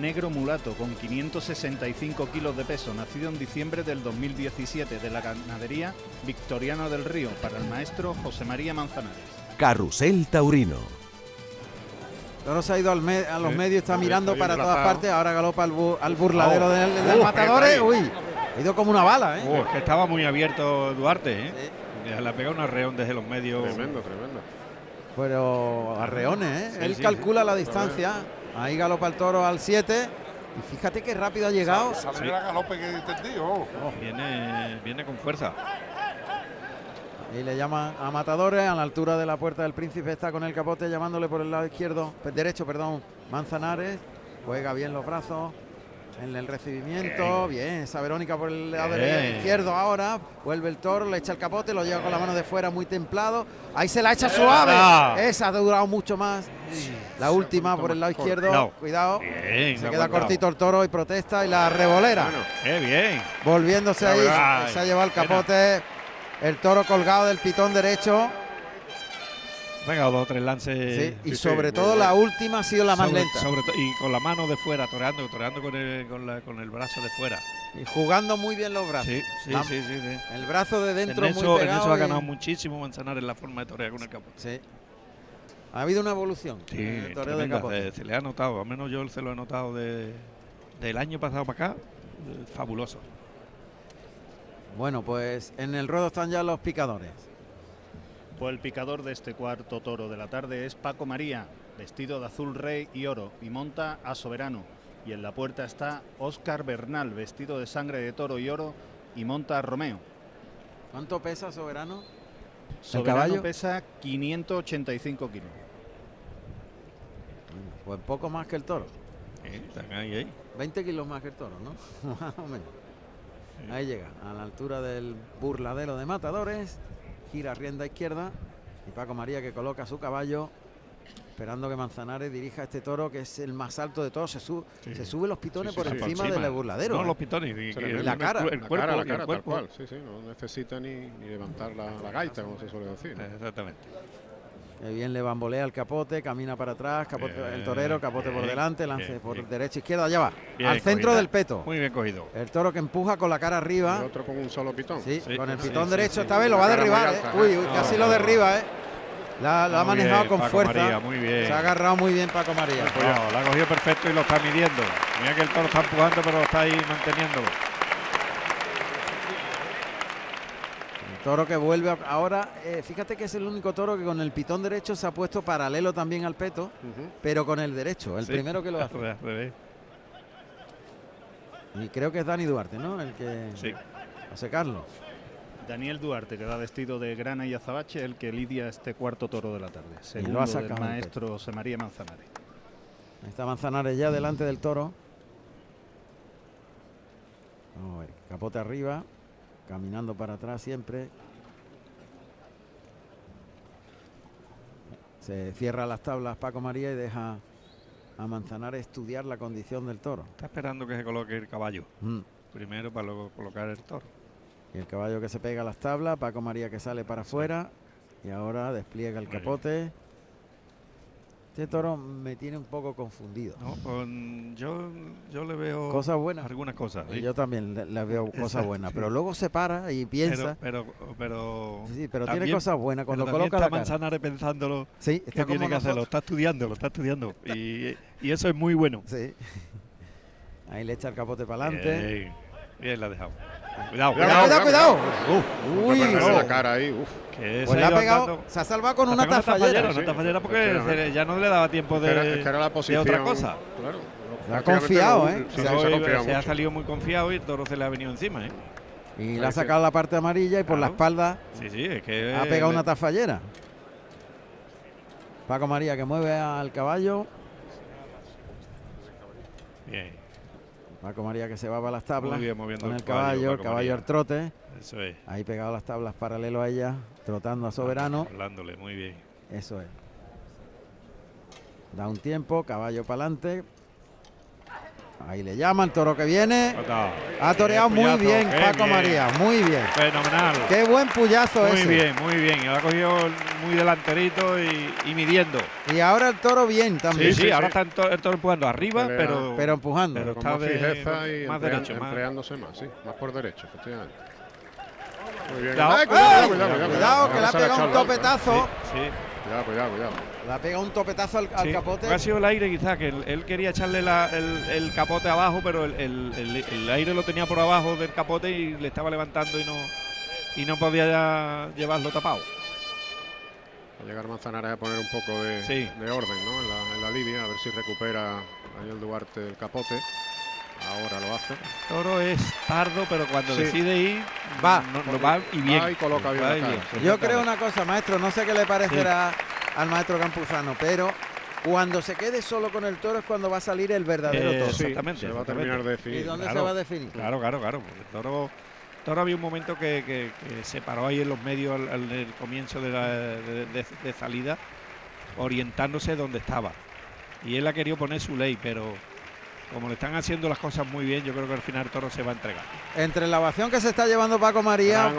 negro mulato con 565 kilos de peso, nacido en diciembre del 2017 de la ganadería Victoriano del Río para el maestro José María Manzanares. Carrusel Taurino. Toro se ha ido al me- a los Sí, medios, está mirando para todas partes. Ahora galopa al, bu- al burladero del, del Uh, matadores. Uy, ha ido como una bala, ¿eh? Oh, es que estaba muy abierto Duarte, ¿eh? Sí. Le ha pegado un arreón desde los medios. Tremendo, tremendo. Pero arreones, ¿eh? Sí, Él sí, calcula sí. la distancia. Ahí galopa el toro al 7. Y fíjate qué rápido ha llegado. Sale Sí. la galope que entendido. Viene, viene con fuerza. Y le llaman a matadores a la altura de la puerta del príncipe. Está con el capote llamándole por el lado izquierdo, derecho, perdón, Manzanares. Juega bien los brazos en el recibimiento. Bien, esa Verónica por el lado Bien. izquierdo ahora. Vuelve el toro, le echa el capote, lo lleva con la mano de fuera muy templado. Ahí se la echa suave. ¡Esa! Esa ha durado mucho más. La última por el lado izquierdo. No. Cuidado. Bien, Se queda cortito el toro y protesta. Y la revolera. Bueno, ¡Qué bien! Volviéndose ahí, se ha llevado el capote. El toro colgado del pitón derecho. Venga, dos o tres lances. Sí, y sobre todo la última ha sido la más sobre- lenta. sobre y con la mano de fuera, toreando, toreando con el, con, la- con el brazo de fuera. Y jugando muy bien los brazos. Sí, sí, La- sí, sí. sí. El brazo de dentro en, muy eso, en pegado. eso ha y- ganado muchísimo Manzanares la forma de torear con el capote. Sí. Ha habido una evolución. Sí, en el toreo de tremenda, capote. se, se le ha notado, al menos yo se lo he notado de, del año pasado para acá, eh, fabuloso. Bueno, pues en el ruedo están ya los picadores. Pues el picador de este cuarto toro de la tarde es Paco María, vestido de azul rey y oro, y monta a Soberano. Y en la puerta está Óscar Bernal, vestido de sangre de toro y oro, y monta a Romeo. ¿Cuánto pesa Soberano? Soberano caballo? pesa 585 kilos. Bueno, pues poco más que el toro. Eh, están ahí, ahí. 20 kilos más que el toro, ¿no? [LAUGHS] más o menos. Ahí llega, a la altura del burladero de matadores. Gira rienda izquierda. Y Paco María que coloca su caballo. Esperando que Manzanares dirija este toro que es el más alto de todos. Se, sube, Sí. se sube los pitones Sí, sí, por sí, encima encima. del burladero. No, ¿eh? los pitones. y- y La el- cara. El, la cuerpo, cara, la y el cara, tal cuerpo. cual. Sí, sí, no necesita ni, ni levantar la, la gaita, como se suele decir. ¿no? Exactamente. Que bien le bambolea el capote, camina para atrás, capote, el torero, capote por delante, lance bien, por bien. derecha, izquierda, ya va. Bien al centro cogida. del peto. Muy bien cogido. El toro que empuja con la cara Y arriba. otro con un solo pitón. Sí, Sí, con el pitón sí, derecho sí. esta vez lo va a derribar. ¿eh? Uy, ¿eh? uy, No, casi no, lo derriba, ¿eh? La, la ha manejado bien, con Paco fuerza. María, muy bien. Se ha agarrado muy bien Paco María. No, la ha cogido perfecto y lo está midiendo. Mira que el toro está empujando, pero está ahí manteniéndolo. Toro que vuelve a- ahora, eh, fíjate que es el único toro que con el pitón derecho se ha puesto paralelo también al peto, pero con el derecho, el Sí. primero que lo hace. [LAUGHS] Al revés. Y creo que es Dani Duarte, ¿no? El que Sí. hace Carlos. Daniel Duarte, que va vestido de grana y azabache, el que lidia este cuarto toro de la tarde. lo ha Segundo del sacado el maestro José María Manzanares. Ahí está Manzanares ya delante del toro. Vamos a ver, capote arriba, caminando para atrás siempre. Se cierra las tablas Paco María y deja a Manzanares estudiar la condición del toro. Está esperando que se coloque el caballo. Mm. Primero para luego colocar el toro. Y el caballo que se pega a las tablas, Paco María que sale para afuera y ahora despliega el capote. Este toro me tiene un poco confundido. No, pues, yo, yo le veo Cosas buenas. algunas cosas. sí. Yo también le, le veo cosas buenas, pero luego se para y piensa. Pero, pero, pero sí, pero tiene cosas buenas cuando pero coloca la está cara. Manzanares pensándolo Sí, que está como tiene que hacerlo. Está estudiando, lo está estudiando. Y, y eso es muy bueno. Sí. Ahí le echa el capote para adelante. Bien, bien la ha dejado. Cuidado, Cuidado, cuidado, cuidado. Uy, perderse no. la cara ahí. Uf. Que Pues se ha pegado, se salvado con una tafallera. Una Sí, tafallera porque se- ya no le daba tiempo Es que de, era, es que era la de posición. otra cosa. Claro. Se ha Prácticamente confiado, lo- ¿eh? Sí, Se, ha- se ha confiado se ha salido muy confiado y el toro se le ha venido encima. ¿eh? Y le ha sacado la parte amarilla y por la espalda Sí, sí, es que. ha pegado una tafallera. Paco María que mueve al caballo. Bien, Paco María que se va para las tablas. Muy bien, moviendo con el el caballo, el caballo al trote. eso es. Ahí pegado a las tablas paralelo a ella, trotando a Soberano. Hablándole, muy bien. Eso es. Da un tiempo, caballo para adelante. Ahí le llama el toro que viene. Ha toreado muy bien qué Paco bien. María, muy bien. Fenomenal. Qué buen puyazo Muy ese. bien, muy bien. Lo ha cogido muy delanterito y, y midiendo. Y ahora el toro bien también. Sí, sí, ahora está el toro, el toro empujando arriba, Pelea. pero. Pero empujando. pero está más de- fijeza y más derecho, más- empleándose más, sí. Más por derecho, efectivamente. Muy bien. Cuidado. Cuidado, Cuidado, cuidado, que le ha pegado un topetazo. Sí, Cuidado, cuidado, cuidado. Le ha pegado un topetazo al, al sí. capote. Ha sido el aire quizá, que él, él quería echarle la- el, el capote abajo, pero el, el- el- el aire lo tenía por abajo del capote y le estaba levantando y no y no podía ya llevarlo tapado. Va a llegar Manzanares a poner un poco de, Sí. de orden ¿no? en, la, en la lidia, a ver si recupera Daniel Duarte el capote. Ahora lo hace. Toro es tardo, pero cuando Sí. decide ir, Va. no- lo va y bien. Va y coloca bien Va la y cara, bien. sí. Yo creo una cosa, maestro, no sé qué le parecerá al maestro Campuzano, pero cuando se quede solo con el toro es cuando va a salir el verdadero Eh, toro. Sí, Exactamente, se va a terminar de ¿Y definir. dónde se va a definir? Claro, claro, claro. porque el toro, toro había un momento que, que- que se paró ahí en los medios al, al- el comienzo de, la, de, de- de salida, orientándose donde estaba. Y él ha querido poner su ley, pero como le están haciendo las cosas muy bien, yo creo que al final el toro se va a entregar. Entre la ovación que se está llevando Paco María,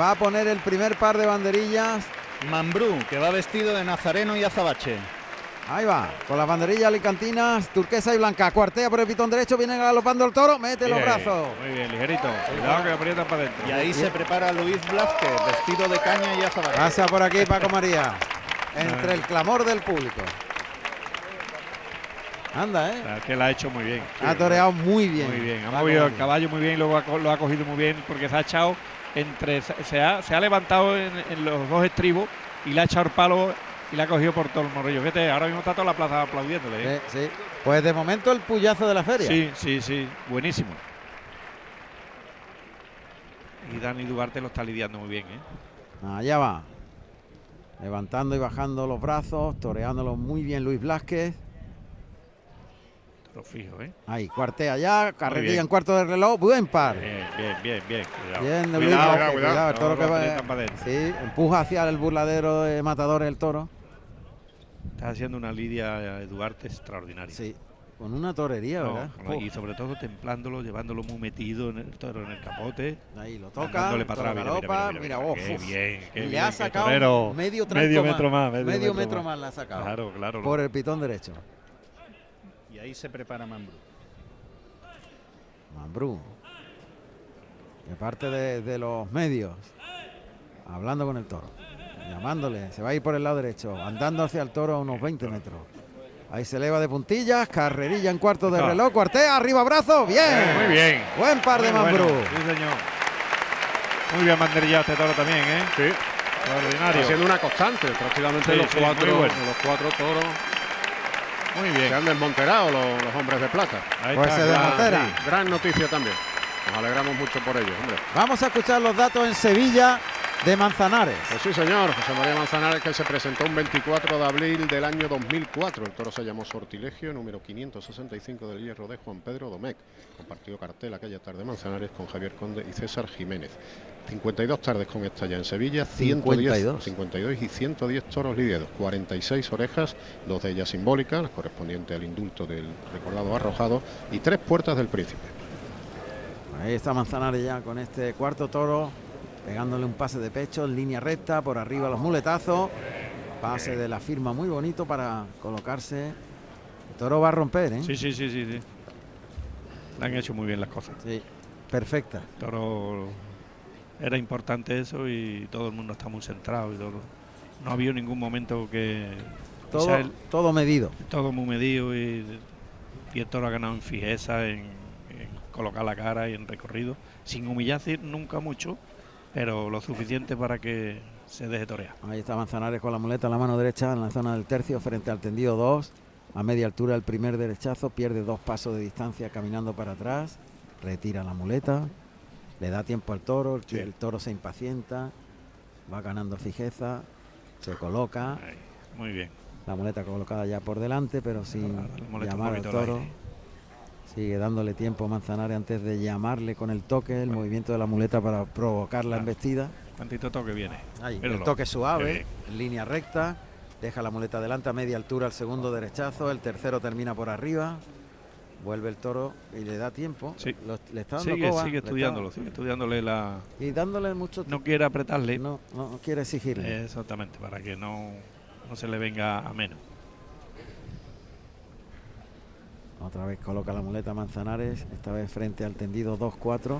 va a poner el primer par de banderillas. Mambrú, que va vestido de nazareno y azabache. Ahí va, con las banderillas alicantinas, turquesa y blanca. Cuartea por el pitón derecho, viene galopando el toro, mete los brazos. Muy bien, ligerito. Cuidado que lo aprietan para adentro. Y ahí se prepara Luis Blázquez, vestido de caña y azabache. Pasa por aquí Paco María, [LAUGHS] entre el clamor del público. Anda, ¿eh? Que la ha hecho muy bien. Ha toreado muy bien. Muy bien, ha movido el caballo muy bien y luego ha lo ha cogido muy bien porque se ha echado entre. Se ha, se ha levantado en, en los dos estribos y le ha echado el palo y le ha cogido por todo el morrillo. Fíjate, ahora mismo está toda la plaza aplaudiéndole. ¿eh? Sí, sí. Pues de momento el puyazo de la feria. Sí, sí, sí, buenísimo. Y Dani Duarte lo está lidiando muy bien, ¿eh? Allá va. Levantando y bajando los brazos, toreándolo muy bien Luis Blázquez. Lo fijo, ¿eh? Ahí, cuartea ya, carrerilla bien. en cuarto de reloj, buen par. Bien, bien, bien, bien. Cuidado. Bien de cuidado, cuidado, cuidado, el toro No que va. Sí, empuja hacia el burladero de matador el toro. Está haciendo una lidia eh, Duarte extraordinaria. Sí, con una torería, No, ¿verdad? y sobre todo templándolo, llevándolo muy metido en el toro en el capote. ahí lo toca, para atrás, mira, mira, mira, mira, oh, qué bien, qué le bien, ha sacado torero. medio metro más, medio metro metro más. más le ha sacado. Claro, claro. Por el pitón derecho. Ahí se prepara Mambrú. Mambrú. De parte de, de los medios. Hablando con el toro. Llamándole. Se va a ir por el lado derecho. Andando hacia el toro a unos 20 metros. Ahí se eleva de puntillas. Carrerilla en cuarto de reloj. Cuartea. Arriba brazo. Bien. Muy bien. Buen par de Mambrú. bueno, Sí, señor. Muy bien banderillado este toro también, ¿eh? Sí, Extraordinario. está siendo una constante. Prácticamente Sí, los, sí, cuatro, bueno. los cuatro toros Muy se bien. han desmonterado los, los hombres de plata. Ahí Pues se claro, desmontera. Gran noticia también. Nos alegramos mucho por ello, hombre. Vamos a escuchar los datos en Sevilla. De Manzanares. Pues sí, señor, José María Manzanares, que se presentó un 24 de abril del año 2004. El toro se llamó Sortilegio, número 565 del hierro de Juan Pedro Domecq. Compartió cartel aquella tarde Manzanares con Javier Conde y César Jiménez. 52 tardes con esta ya en Sevilla, 110, 52. 52 y 110 toros lidiados, 46 orejas, dos de ellas simbólicas, las correspondientes al indulto del recordado arrojado, y tres puertas del príncipe. Ahí está Manzanares ya con este cuarto toro, pegándole un pase de pecho en línea recta, por arriba los muletazos. Pase de la firma muy bonito para colocarse. El toro va a romper, ¿eh? Sí, sí, sí, sí, sí. Le han hecho muy bien las cosas. Sí, perfecta. Toro era importante eso y todo el mundo está muy centrado y todo. No ha habido ningún momento que Todo, el- todo medido. todo muy medido y, y el toro ha ganado en fijeza, en, en colocar la cara y en recorrido, sin humillarse nunca mucho, pero lo suficiente para que se deje torear. Ahí está Manzanares con la muleta en la mano derecha en la zona del tercio, frente al tendido 2. A media altura el primer derechazo, pierde dos pasos de distancia caminando para atrás, retira la muleta, le da tiempo al toro, el, Sí. el toro se impacienta, va ganando fijeza, se coloca, Ahí, muy bien. la muleta colocada ya por delante, pero sin La llamar al toro. aire. Sigue dándole tiempo a Manzanares antes de llamarle con el toque, el movimiento de la muleta para provocar la embestida. Cuantito toque viene. Ahí, el toque suave, en línea recta, deja la muleta adelante a media altura el segundo derechazo, el tercero termina por arriba, vuelve el toro y le da tiempo. Sí. Lo- le está dando Sigue, coba, sigue está- estudiándolo, sigue estudiándole la... Y dándole mucho No quiere apretarle. no, no quiere exigirle. Exactamente, para que no, no se le venga a menos. Otra vez coloca la muleta Manzanares, esta vez frente al tendido 2-4,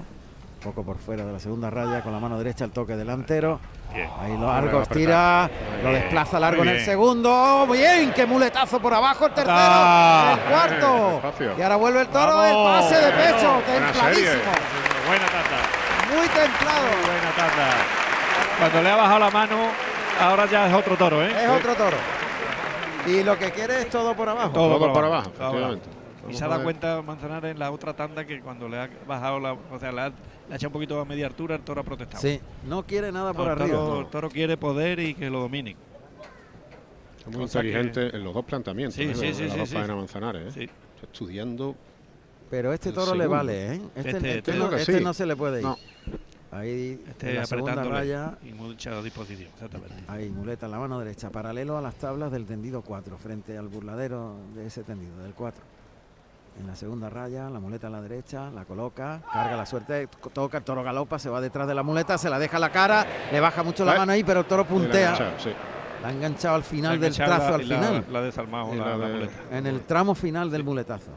poco por fuera de la segunda raya, con la mano derecha el toque delantero. Bien. Ahí lo va a Argos tira, lo bien, desplaza largo en el bien. segundo. Bien, qué muletazo por abajo el tercero, Ah, el cuarto. espacio. Y ahora vuelve el toro, Vamos, el pase de pecho, templadísimo. Buena tata, muy templado. muy buena tata. Cuando le ha bajado la mano, ahora ya es otro toro, ¿eh? Es otro toro. Y lo que quiere es todo por abajo. Todo Todo por por abajo, abajo, todo Y se ha dado cuenta Manzanares en la otra tanda que cuando le ha bajado la. O sea, le ha, le ha echado un poquito a media altura, el toro ha protestado. Sí, no quiere nada por el, arriba. toro, el toro quiere poder y que lo dominen. Es muy que- inteligente en los dos planteamientos. Sí, ¿eh? sí, de sí, las sí, dos sí. faenas Manzanares. ¿eh? Estudiando. Pero este toro le vale, ¿eh? Este, Este- este no, este no se le puede ir. No. Ahí Este en la segunda raya, y mucha disposición, exactamente. ahí muleta en la mano derecha, paralelo a las tablas del tendido 4, frente al burladero de ese tendido, del 4. En la segunda raya, la muleta a la derecha, la coloca, carga la suerte, toca, el toro galopa, se va detrás de la muleta, se la deja a la cara, le baja mucho la Ay. mano ahí, pero el toro la puntea. sí. La ha enganchado al final del trazo, al la- final. La, desarmado la, la la de- muleta. En el tramo final del muletazo.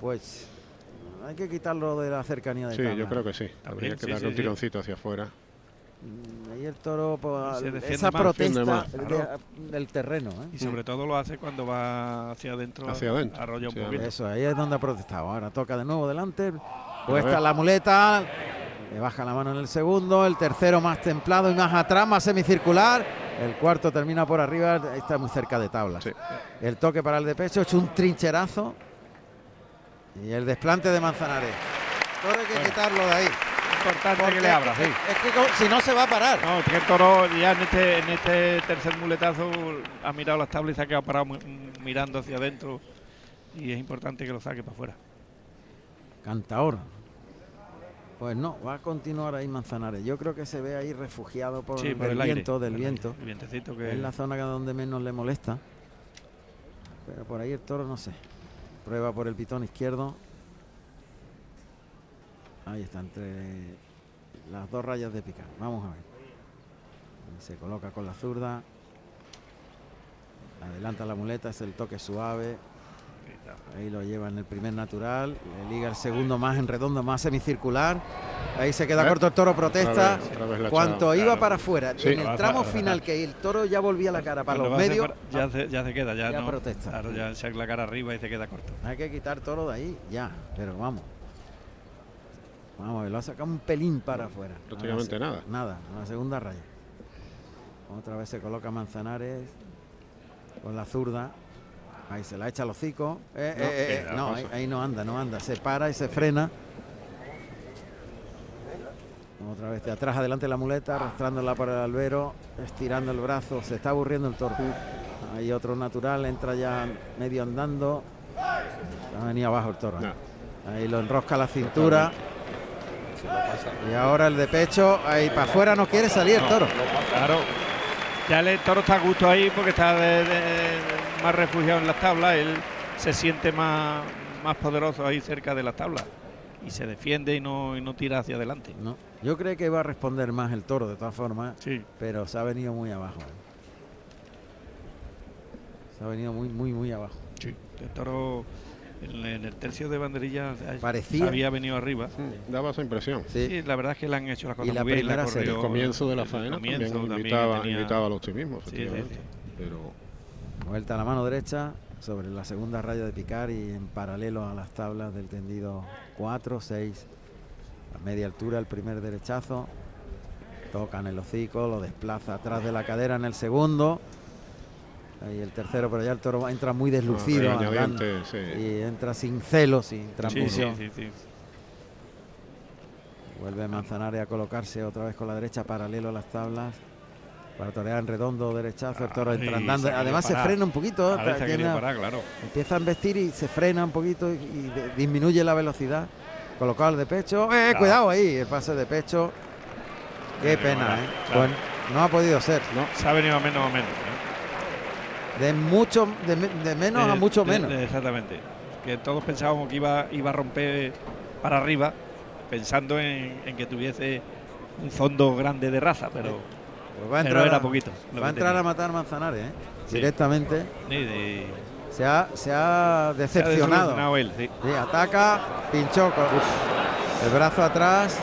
Pues hay que quitarlo de la cercanía de Sí, tabla. yo creo que sí. Habría que darle sí, un sí. tironcito hacia afuera. Mm, Ahí el toro, pues, Se defiende esa más, protesta más, de- del terreno. ¿eh? Y sobre todo lo hace cuando va hacia adentro. Hacia adentro, Arrolla un sí, poquito. Eso, ahí es donde ha protestado. Ahora toca de nuevo delante. A Puesta ver. la muleta. Le baja la mano en el segundo. El tercero más templado y más atrás, más semicircular. El cuarto termina por arriba. Está muy cerca de tabla. Sí. El toque para el de pecho. Hecho un trincherazo. Y el desplante de Manzanares. Toro hay que Bueno. quitarlo de ahí. Importante Porque que le abra, sí. Es que si no se va a parar. No, es que el toro ya en este, en este tercer muletazo ha mirado las tablas y se ha quedado parado mirando hacia adentro. Y es importante que lo saque para afuera. Cantaor. Pues no, va a continuar ahí Manzanares. Yo creo que se ve ahí refugiado por, Sí, por del el aire. viento, del viento. El vientecito que. Es la zona donde menos le molesta. Pero por ahí el toro no sé. Prueba por el pitón izquierdo. Ahí está, entre las dos rayas de picar. Vamos a ver. Se coloca con la zurda. Adelanta la muleta, es el toque suave. Ahí lo lleva en el primer natural. Le liga el segundo más en redondo, más semicircular. Ahí se queda ¿Eh? corto el toro, protesta. Otra vez- otra vez la ha Cuanto iba Claro. para afuera, Sí. en el tramo final, que el toro ya volvía la cara para Cuando los medios, fuera, ya, se, ya se queda, ya, ya no. protesta. Claro, ya se la cara arriba y se queda corto. hay que quitar toro de ahí, ya. Pero vamos. Vamos a ver, lo ha sacado un pelín para afuera. Prácticamente nada. Nada, a la segunda raya. Otra vez se coloca Manzanares con la zurda. Ahí se la echa al hocico. Eh, No, eh, eh, no, pasa. ahí, ahí no anda, no anda. Se para y se frena. Otra vez de atrás adelante la muleta, arrastrándola por el albero, estirando el brazo. Se está aburriendo el toro. Hay otro natural, entra ya medio andando. Ha venido abajo el toro. ¿eh? Ahí lo enrosca la cintura. Y ahora el de pecho, ahí para afuera no quiere salir el toro. Claro. Ya el toro está a gusto ahí porque está de- de- más refugiado en las tablas. Él se siente más, más poderoso ahí cerca de las tablas. Y se defiende y no, y no tira hacia adelante. No, yo creo que iba a responder más el toro de todas formas, Sí. pero se ha venido muy abajo. ¿eh? Se ha venido muy, muy, muy abajo. Sí. El toro en, en el tercio de banderilla Parecía. había venido arriba. Daba esa impresión. Sí. Sí, la verdad es que le han hecho las Y cosas la muy bien. serie. El comienzo de la faena comienzo también también invitaba, tenía- invitaba al optimismo, Sí, sí, efectivamente. sí. Pero Vuelta a la mano derecha sobre la segunda raya de picar y en paralelo a las tablas del tendido 4, 6. A media altura el primer derechazo. Tocan el hocico, lo desplaza atrás de la cadera en el segundo. Ahí el tercero, pero ya el toro entra muy deslucido. Ah, andando, regañadiente, sí. y entra sin celo, sin Sí, sí, transmisión. sí, sí. Vuelve Manzanares a colocarse otra vez con la derecha paralelo a las tablas. Para torear en redondo, derechazo, el toro Ay, entra andando. Además se frena un poquito. A parar, claro. Empieza a embestir y se frena un poquito y, y de- disminuye la velocidad. Colocado el de pecho. ¡Eh, Claro. cuidado ahí! El pase de pecho. Qué pena, bueno, ¿eh? claro. Pues no ha podido ser. Se ha venido a menos a menos. ¿eh? De mucho, de, de menos a mucho menos. exactamente. Que todos pensábamos que iba, iba a romper para arriba, pensando en, en que tuviese un fondo grande de raza, pero, Pues va a pero entrar, era a, poquito. va a entrar a matar Manzanares, ¿eh? Sí. Directamente. Sí, Se ha, se ha se ha decepcionado. él, sí. Sí, ataca, pinchó con el brazo atrás.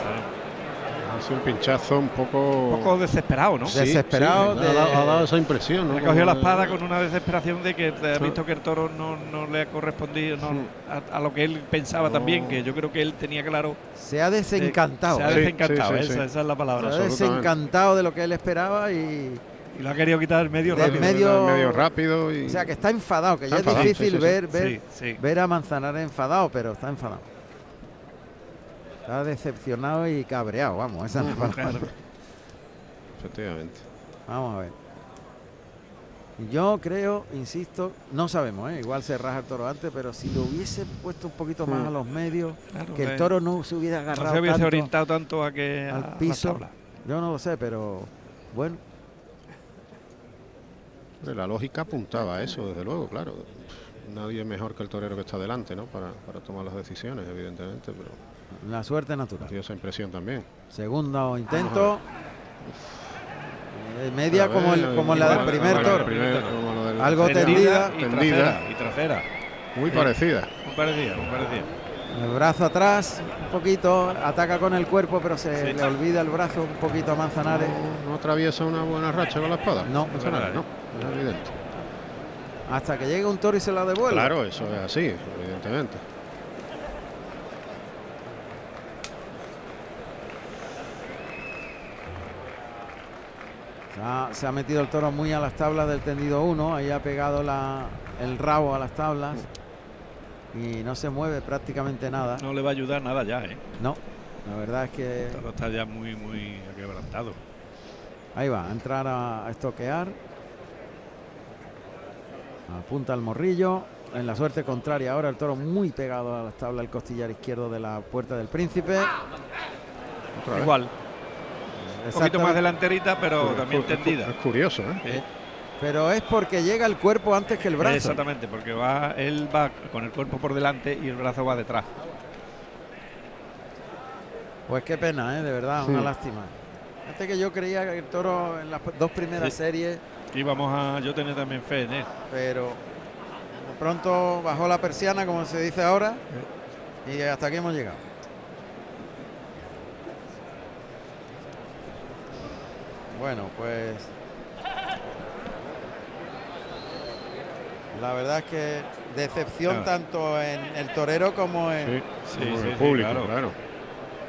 Hace un pinchazo un poco. Un poco desesperado, ¿no? Sí, desesperado sí, de- ha, dado, ha dado esa impresión. ¿no? Ha cogido la de- espada con una desesperación de que ha visto que el toro no, no le ha correspondido no, Sí. a, a lo que él pensaba No. también, que yo creo que él tenía claro. Se ha desencantado. Se ha. Sí, desencantado, sí, sí, esa, sí. esa es la palabra. Se ha desencantado de lo que él esperaba y, Y lo ha querido quitar medio De rápido. medio- medio rápido y O sea, que está enfadado, que ya Está es enfadado, difícil sí, sí, sí. ver, ver, Sí, sí. ver a Manzanares enfadado, pero está enfadado. Está decepcionado y cabreado, vamos, esa es la palabra. Efectivamente. Vamos a ver. Yo creo, insisto, no sabemos, ¿eh? igual se raja el toro antes, pero si lo hubiese puesto un poquito más Mm. a los medios, Claro, que el eh, toro no se hubiera no agarrado se hubiese tanto orientado tanto a que al piso. Yo no lo sé, pero bueno, La lógica apuntaba a eso, desde luego, claro. Nadie mejor que el torero que está delante, ¿no? Para, para tomar las decisiones, evidentemente, pero la suerte natural. dio esa impresión también. Segundo intento. Eh, media ver, como, el- como la del primer la toro. la Algo Tendida tendida. y tendida. trasera. Y trasera. Muy Sí. parecida. Muy parecida, muy parecida. El brazo atrás, un poquito, ataca con el cuerpo, pero se Sí. le olvida el brazo un poquito a Manzanares. No, no atraviesa una buena racha con la espada. No. Manzanares, no, es evidente. Hasta que llegue un toro y se la devuelve. Claro, eso es así, evidentemente. Se ha, se ha metido el toro muy a las tablas del tendido 1, ahí ha pegado la- el rabo a las tablas y no se mueve prácticamente nada. No le va a ayudar nada ya, ¿eh? No, la verdad es que Todo está ya muy, muy quebrantado. ahí va, a entrar a, a estoquear. Apunta al morrillo. En la suerte contraria ahora el toro muy pegado a las tablas, el costillar izquierdo de la puerta del príncipe. Otra vez. Un poquito más delanterita, pero Es también tendida. Es curioso, ¿eh? Eh, Pero es porque llega el cuerpo antes que el brazo. Exactamente, porque va, él va con el cuerpo por delante y el brazo va detrás. Pues qué pena, ¿eh? de verdad, una lástima. Fíjate que yo creía que el toro en las dos primeras Sí. series, Y vamos a yo tener también fe en él. pero de pronto bajó la persiana, como se dice ahora, y hasta aquí hemos llegado. Bueno, pues la verdad es que decepción Claro. tanto en el torero como en, Sí, Sí, como sí, el sí, público, claro. claro.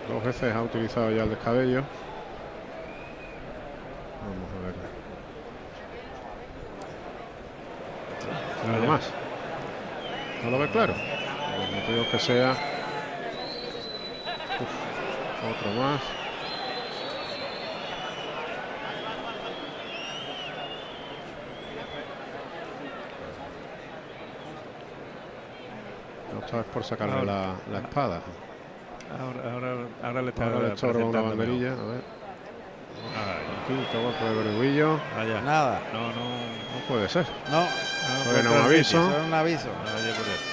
Dos veces ha utilizado ya el descabello. Vamos a ver. Nada más. ¿No lo ves claro? Pues digo que sea. Uf, otro más. Esta vez por sacarle Ahora. la, la espada. Ahora, ahora, ahora le está Ahora le una banderilla. A ver. Quinto golpe de Berguillo. Vaya. Nada. No, no. No puede ser. No. Bueno, un aviso. Eso es un aviso. Vaya por él.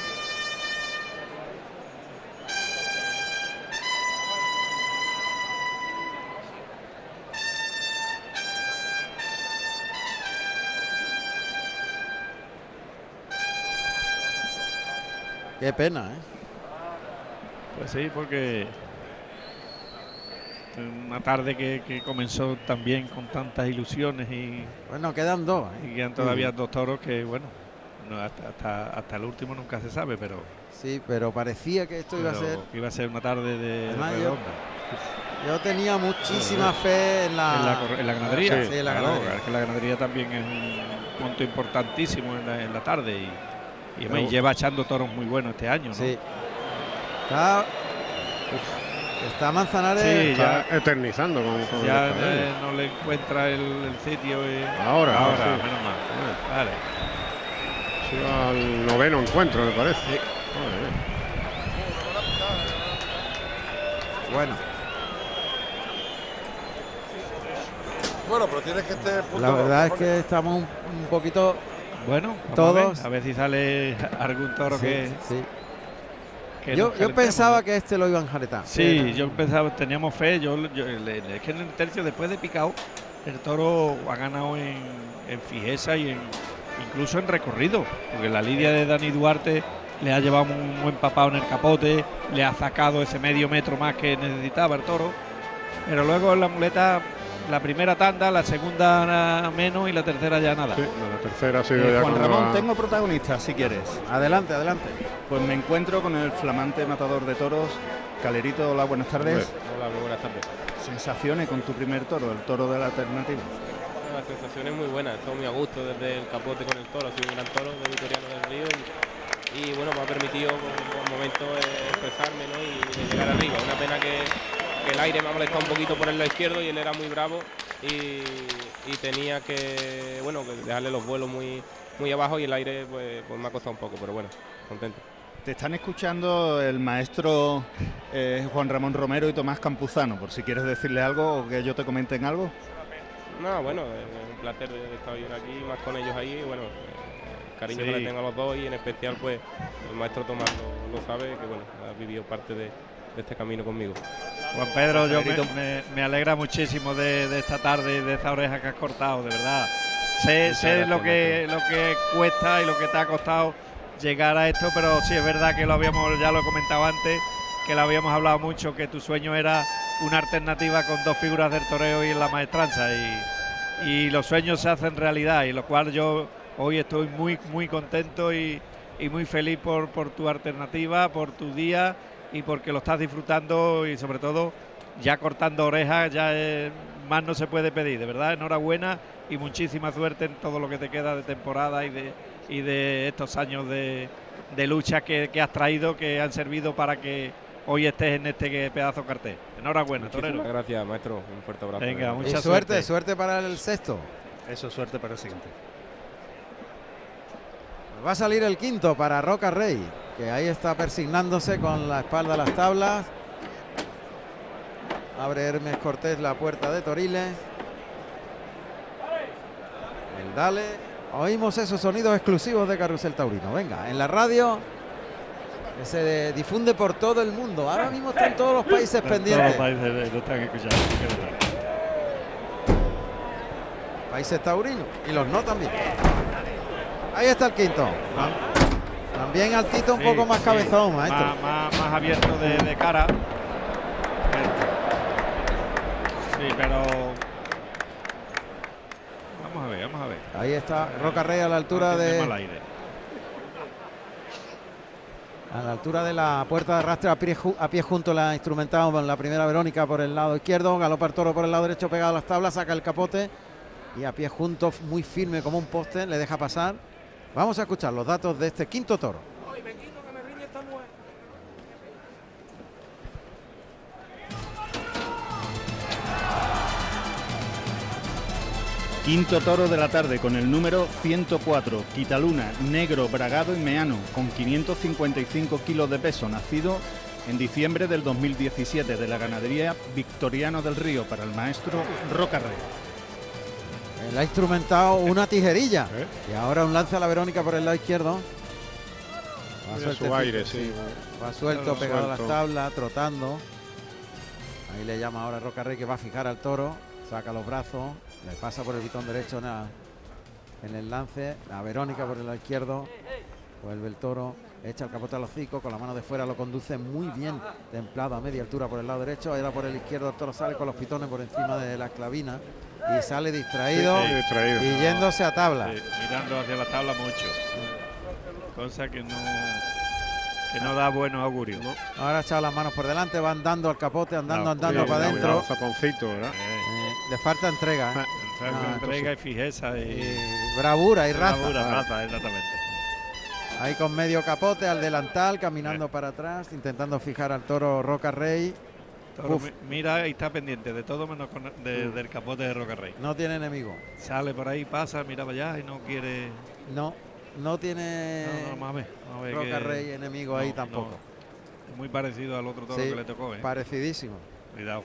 Qué pena, ¿eh? Pues sí, porque una tarde que, que comenzó también con tantas ilusiones y, Bueno, quedan dos. ¿eh? y quedan todavía dos toros que, bueno, no, hasta, hasta, hasta el último nunca se sabe, pero, Sí, pero parecía que esto iba a ser. iba a ser una tarde de Además, yo- tenía muchísima fe en la. en, la, cor- en la ganadería. Sí, en la Claro, ganadería. es que la ganadería también es un punto importantísimo en la, en la tarde y, y, Pero- lleva echando toros muy buenos este año, ¿no? Sí. Está. Está Manzanares. Sí, Está ya- eternizando con, con Ya eh, no le encuentra el, el sitio. y- Ahora, ahora, sí. menos mal. Vale. Al noveno encuentro, me parece. Bueno, Bueno, pero tienes que estar punto la verdad es que estamos un, un poquito. Bueno, Todos- A ver, a ver si sale algún toro Sí, que. sí. que Yo, yo pensaba que este lo iban a jaretar. Sí, yo pensaba, teníamos fe. Yo, yo- le- le- es que en el tercio, después de picado, el toro ha ganado en, en fijeza y en, incluso en recorrido. Porque la lidia de Dani Duarte le ha llevado un buen papado en el capote, le ha sacado ese medio metro más que necesitaba el toro. Pero luego en la muleta, la primera tanda, la segunda menos y la tercera ya nada. Sí, la tercera ha sido Eh, ya Juan Ramón, tengo protagonista, si quieres. Adelante, adelante. Pues me encuentro con el flamante matador de toros, Calerito. Hola, buenas tardes. Hola, muy buenas tardes. Sensaciones con tu primer toro, el toro de la alternativa. La sensación es muy buena, estoy muy a gusto desde el capote con el toro, ha sido un gran toro de Vitoriano del Río y, y, bueno, me ha permitido por, por momentos eh, expresarme ¿no? y de llegar arriba. Una pena que, que el aire me ha molestado un poquito por el lado izquierdo y él era muy bravo y, y tenía que, bueno, que dejarle los vuelos muy, muy abajo y el aire pues, pues me ha costado un poco, pero bueno, contento. Te están escuchando el maestro eh, Juan Ramón Romero y Tomás Campuzano, por si quieres decirle algo o que yo te comenten algo. No, bueno, es un placer de estar hoy aquí, más con ellos ahí, bueno, eh, el cariño que Sí. le tengo a los dos y en especial pues el maestro Tomás lo, lo sabe, que bueno, ha vivido parte de, de este camino conmigo. Juan Pedro, yo me, me- me alegra muchísimo de, de esta tarde y de esta oreja que has cortado, de verdad. Sé, sé gracias, lo que lo que cuesta y lo que te ha costado llegar a esto, pero sí es verdad que lo habíamos, ya lo he comentado antes, que lo habíamos hablado mucho, que tu sueño era una alternativa con dos figuras del toreo y en la maestranza y, y los sueños se hacen realidad y lo cual yo hoy estoy muy muy contento y, y muy feliz por, por tu alternativa, por tu día y porque lo estás disfrutando y sobre todo ya cortando orejas, ya eh, más no se puede pedir, de verdad, enhorabuena y muchísima suerte en todo lo que te queda de temporada y de, y de estos años de, de lucha que, que has traído, que han servido para que hoy estés en este pedazo cartel. Enhorabuena, Muchísimas torero. gracias, maestro, un fuerte abrazo. Venga, verdad. Y Mucha suerte, suerte. suerte para el sexto. Eso, suerte para el siguiente. Va a salir el quinto para Roca Rey, que ahí está persignándose con la espalda a las tablas. Abre Hermes Cortés la puerta de Toriles. El Dale. Oímos esos sonidos exclusivos de Carrusel Taurino. Venga, en la radio que se difunde por todo el mundo. Ahora mismo están todos los países pendientes. Países taurinos y los no también. Ahí está el quinto. También altito, un Sí, poco más sí, cabezón, maestro. Más, abierto de, de cara. Sí, pero. Vamos a ver, vamos a ver. Ahí está Roca Rey a la altura de mal aire. a la altura de la puerta de arrastre a pie, a pie junto la instrumentada la primera Verónica por el lado izquierdo, galopa toro por el lado derecho pegado a las tablas, saca el capote y a pie junto muy firme como un poste le deja pasar. Vamos a escuchar los datos de este quinto toro. Quinto toro de la tarde con el número 104, Quitaluna, negro, bragado y meano, con 555 kilos de peso, nacido en diciembre del 2017 de la ganadería Victoriano del Río para el maestro Rocarrey. Él ha instrumentado una tijerilla. [LAUGHS] Y ahora un lance a la Verónica por el lado izquierdo. Va Mira su aire, sí. Va suelto, Claro, pegado a las suelto. tablas, trotando. Ahí le llama ahora Roca Rey que va a fijar al toro. Saca los brazos. Le pasa por el pitón derecho en, la- en el lance. A Verónica por el lado izquierdo. Vuelve el toro. Echa el capote al hocico. Con la mano de fuera lo conduce muy bien. Templado a media altura por el lado derecho. Ahora por el izquierdo el toro sale con los pitones por encima de la clavina. Y sale distraído. Sí, sí, distraído. Y yéndose a tabla. Sí, mirando hacia la tabla mucho. Cosa que no que no da buenos augurios. Ahora ha echado las manos por delante, van dando al capote, andando, No, andando cuidado, para adentro. Zaponcito, ¿verdad? Eh, le falta entrega. ¿eh? Ah, entrega y fijeza y, y bravura y raza. Bravura, Claro. raza, exactamente. Ahí con medio capote al delantal, caminando para atrás, intentando fijar al toro Roca Rey. Toro Uf, mi- mira y está pendiente de todo menos con- de- Mm. del capote de Roca Rey. no tiene enemigo. Sale por ahí, pasa, mira para allá y no quiere. No, no tiene No, no, vamos a ver, vamos a ver Roca que- Rey enemigo ahí no, tampoco. no. Es muy parecido al otro toro Sí, que le tocó, ¿eh? Parecidísimo. Cuidado.